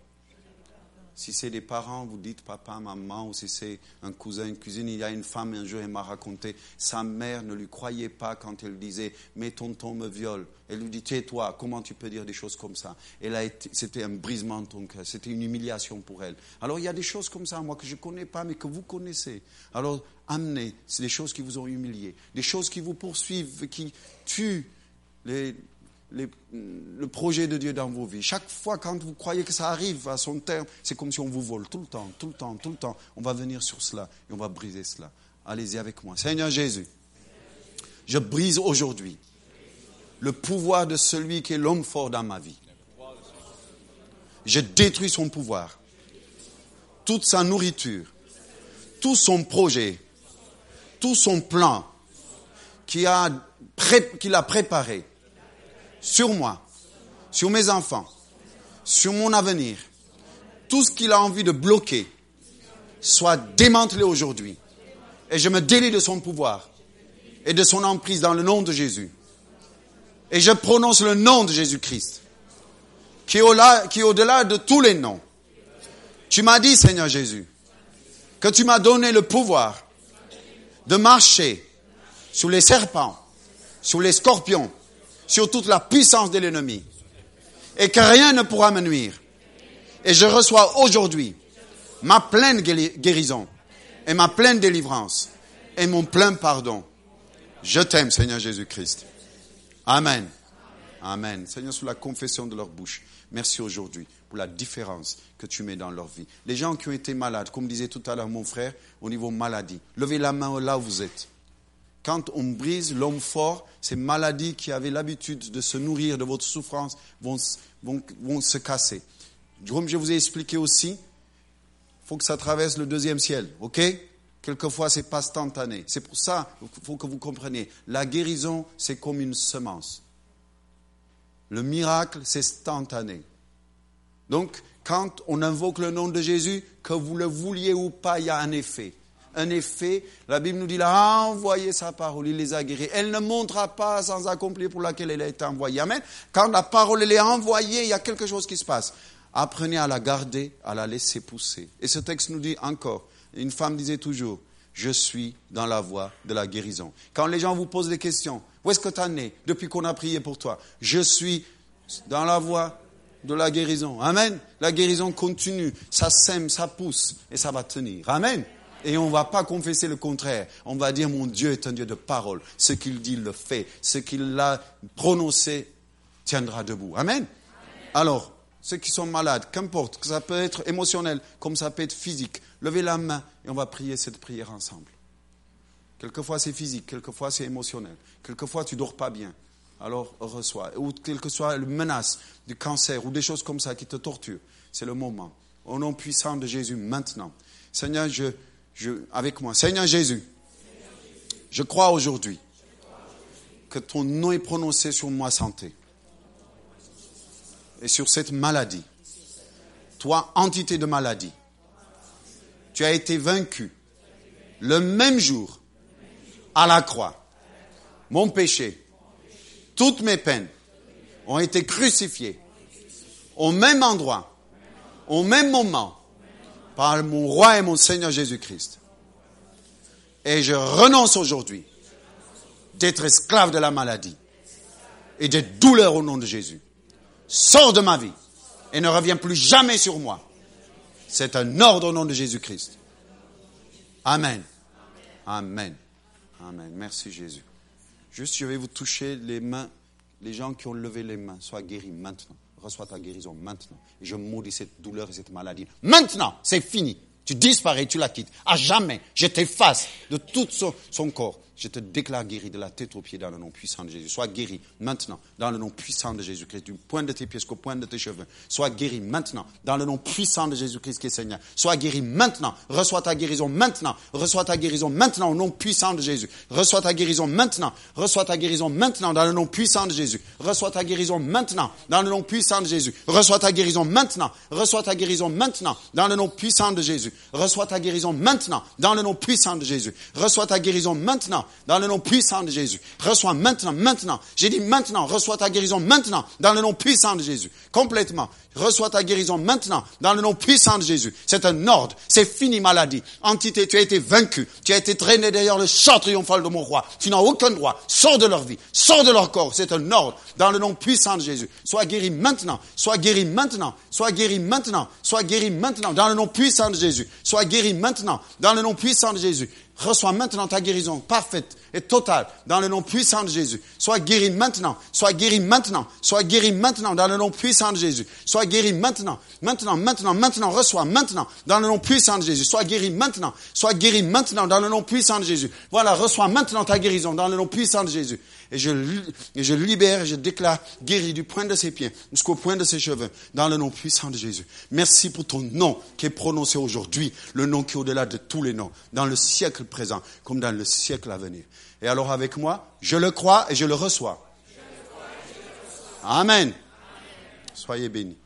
Si c'est des parents, vous dites papa, maman, ou si c'est un cousin, une cousine, il y a une femme, un jour, elle m'a raconté, sa mère ne lui croyait pas quand elle disait, mais tonton me viole. Elle lui dit, tais-toi, comment tu peux dire des choses comme ça? C'était un brisement de ton cœur, c'était une humiliation pour elle. Alors il y a des choses comme ça, moi, que je ne connais pas, mais que vous connaissez. Alors amenez, c'est des choses qui vous ont humilié, des choses qui vous poursuivent, qui tuent les, le projet de Dieu dans vos vies. Chaque fois quand vous croyez que ça arrive à son terme, c'est comme si on vous vole tout le temps, tout le temps, tout le temps. On va venir sur cela et on va briser cela. Allez-y avec moi. Seigneur Jésus, je brise aujourd'hui le pouvoir de celui qui est l'homme fort dans ma vie. Je détruis son pouvoir, toute sa nourriture, tout son projet, tout son plan qu'il a, a préparé sur moi, sur mes enfants, sur mon avenir, tout ce qu'il a envie de bloquer, soit démantelé aujourd'hui. Et je me délie de son pouvoir et de son emprise dans le nom de Jésus. Et je prononce le nom de Jésus-Christ, qui est au-delà de tous les noms. Tu m'as dit, Seigneur Jésus, que tu m'as donné le pouvoir de marcher sur les serpents, sur les scorpions, sur toute la puissance de l'ennemi et que rien ne pourra me nuire. Et je reçois aujourd'hui ma pleine guérison et ma pleine délivrance et mon plein pardon. Je t'aime, Seigneur Jésus-Christ. Amen. Amen. Seigneur, sous la confession de leur bouche, merci aujourd'hui pour la différence que tu mets dans leur vie. Les gens qui ont été malades, comme disait tout à l'heure mon frère, au niveau maladie, levez la main là où vous êtes. Quand on brise l'homme fort, ces maladies qui avaient l'habitude de se nourrir de votre souffrance vont, vont, se casser. Comme je vous ai expliqué aussi, il faut que ça traverse le deuxième ciel, ok? Quelquefois, c'est pas instantané. C'est pour ça qu'il faut que vous compreniez. La guérison, c'est comme une semence. Le miracle, c'est instantané. Donc, quand on invoque le nom de Jésus, que vous le vouliez ou pas, il y a un effet un effet. La Bible nous dit, il a envoyé sa parole, il les a guéris. Elle ne montera pas sans accomplir pour laquelle elle a été envoyée. Amen. Quand la parole est envoyée, il y a quelque chose qui se passe. Apprenez à la garder, à la laisser pousser. Et ce texte nous dit encore, une femme disait toujours, je suis dans la voie de la guérison. Quand les gens vous posent des questions, où est-ce que tu en es depuis qu'on a prié pour toi? Je suis dans la voie de la guérison. Amen. La guérison continue, ça sème, ça pousse et ça va tenir. Amen. Et on ne va pas confesser le contraire. On va dire mon Dieu est un Dieu de parole. Ce qu'il dit, il le fait. Ce qu'il a prononcé tiendra debout. Amen. Alors, ceux qui sont malades, qu'importe, que ça peut être émotionnel comme ça peut être physique, levez la main et on va prier cette prière ensemble. Quelquefois c'est physique, quelquefois c'est émotionnel, quelquefois tu dors pas bien. alors reçois. Ou quelle que soit la menace du cancer ou des choses comme ça qui te torturent, c'est le moment. Au nom puissant de Jésus, maintenant. Seigneur, je, avec moi. Seigneur Jésus, je crois aujourd'hui que ton nom est prononcé sur ma santé et sur cette maladie. Toi, entité de maladie, tu as été vaincu le même jour à la croix. Mon péché, toutes mes peines ont été crucifiées au même endroit, au même moment, par mon roi et mon Seigneur Jésus-Christ. Et je renonce aujourd'hui d'être esclave de la maladie et des douleurs au nom de Jésus. Sors de ma vie et ne reviens plus jamais sur moi. C'est un ordre au nom de Jésus-Christ. Amen. Amen. Amen. Merci Jésus. Juste, je vais vous toucher les mains. Les gens qui ont levé les mains, soient guéris maintenant. Reçois ta guérison maintenant. Et je maudis cette douleur et cette maladie. Maintenant, c'est fini. Tu disparais, tu la quittes. À jamais, je t'efface de tout son corps je te déclare guéri de la tête aux pieds dans le nom puissant de Jésus. Sois guéri maintenant dans le nom puissant de Jésus-Christ, du point de tes pieds jusqu'au point de tes cheveux. Sois guéri maintenant dans le nom puissant de Jésus-Christ qui est Seigneur. Sois guéri maintenant. Reçois ta guérison maintenant. Reçois ta guérison maintenant au nom puissant de Jésus. Reçois ta guérison maintenant. Reçois ta guérison maintenant dans le nom puissant de Jésus. Reçois ta guérison maintenant dans le nom puissant de Jésus. Reçois ta guérison maintenant. Reçois ta guérison maintenant dans le nom puissant de Jésus. Reçois ta guérison maintenant dans le nom puissant de Jésus. Reçois ta guérison maintenant dans le nom puissant de Jésus. Reçois maintenant, maintenant. J'ai dit maintenant, reçois ta guérison maintenant, dans le nom puissant de Jésus. Complètement. Reçois ta guérison maintenant, dans le nom puissant de Jésus. C'est un ordre. C'est fini, maladie. Entité, tu as été vaincu. Tu as été traîné derrière le char triomphal de mon roi. Tu n'as aucun droit. Sors de leur vie. Sors de leur corps. C'est un ordre, dans le nom puissant de Jésus. Sois guéri maintenant. Sois guéri maintenant. Sois guéri maintenant. Sois guéri maintenant, dans le nom puissant de Jésus. Sois guéri maintenant, dans le nom puissant de Jésus. Reçois maintenant ta guérison parfaite et totale dans le nom puissant de Jésus. Sois guéri maintenant. Sois guéri maintenant. Sois guéri maintenant dans le nom puissant de Jésus. Sois guéri maintenant. Maintenant, maintenant, maintenant. Reçois maintenant dans le nom puissant de Jésus. Sois guéri maintenant. Sois guéri maintenant dans le nom puissant de Jésus. Voilà, reçois maintenant ta guérison dans le nom puissant de Jésus. Et je, je libère et je déclare guéri du point de ses pieds jusqu'au point de ses cheveux dans le nom puissant de Jésus. Merci pour ton nom qui est prononcé aujourd'hui, le nom qui est au-delà de tous les noms, dans le siècle présent comme dans le siècle à venir. Et alors avec moi, je le crois et je le reçois. Amen. Soyez bénis.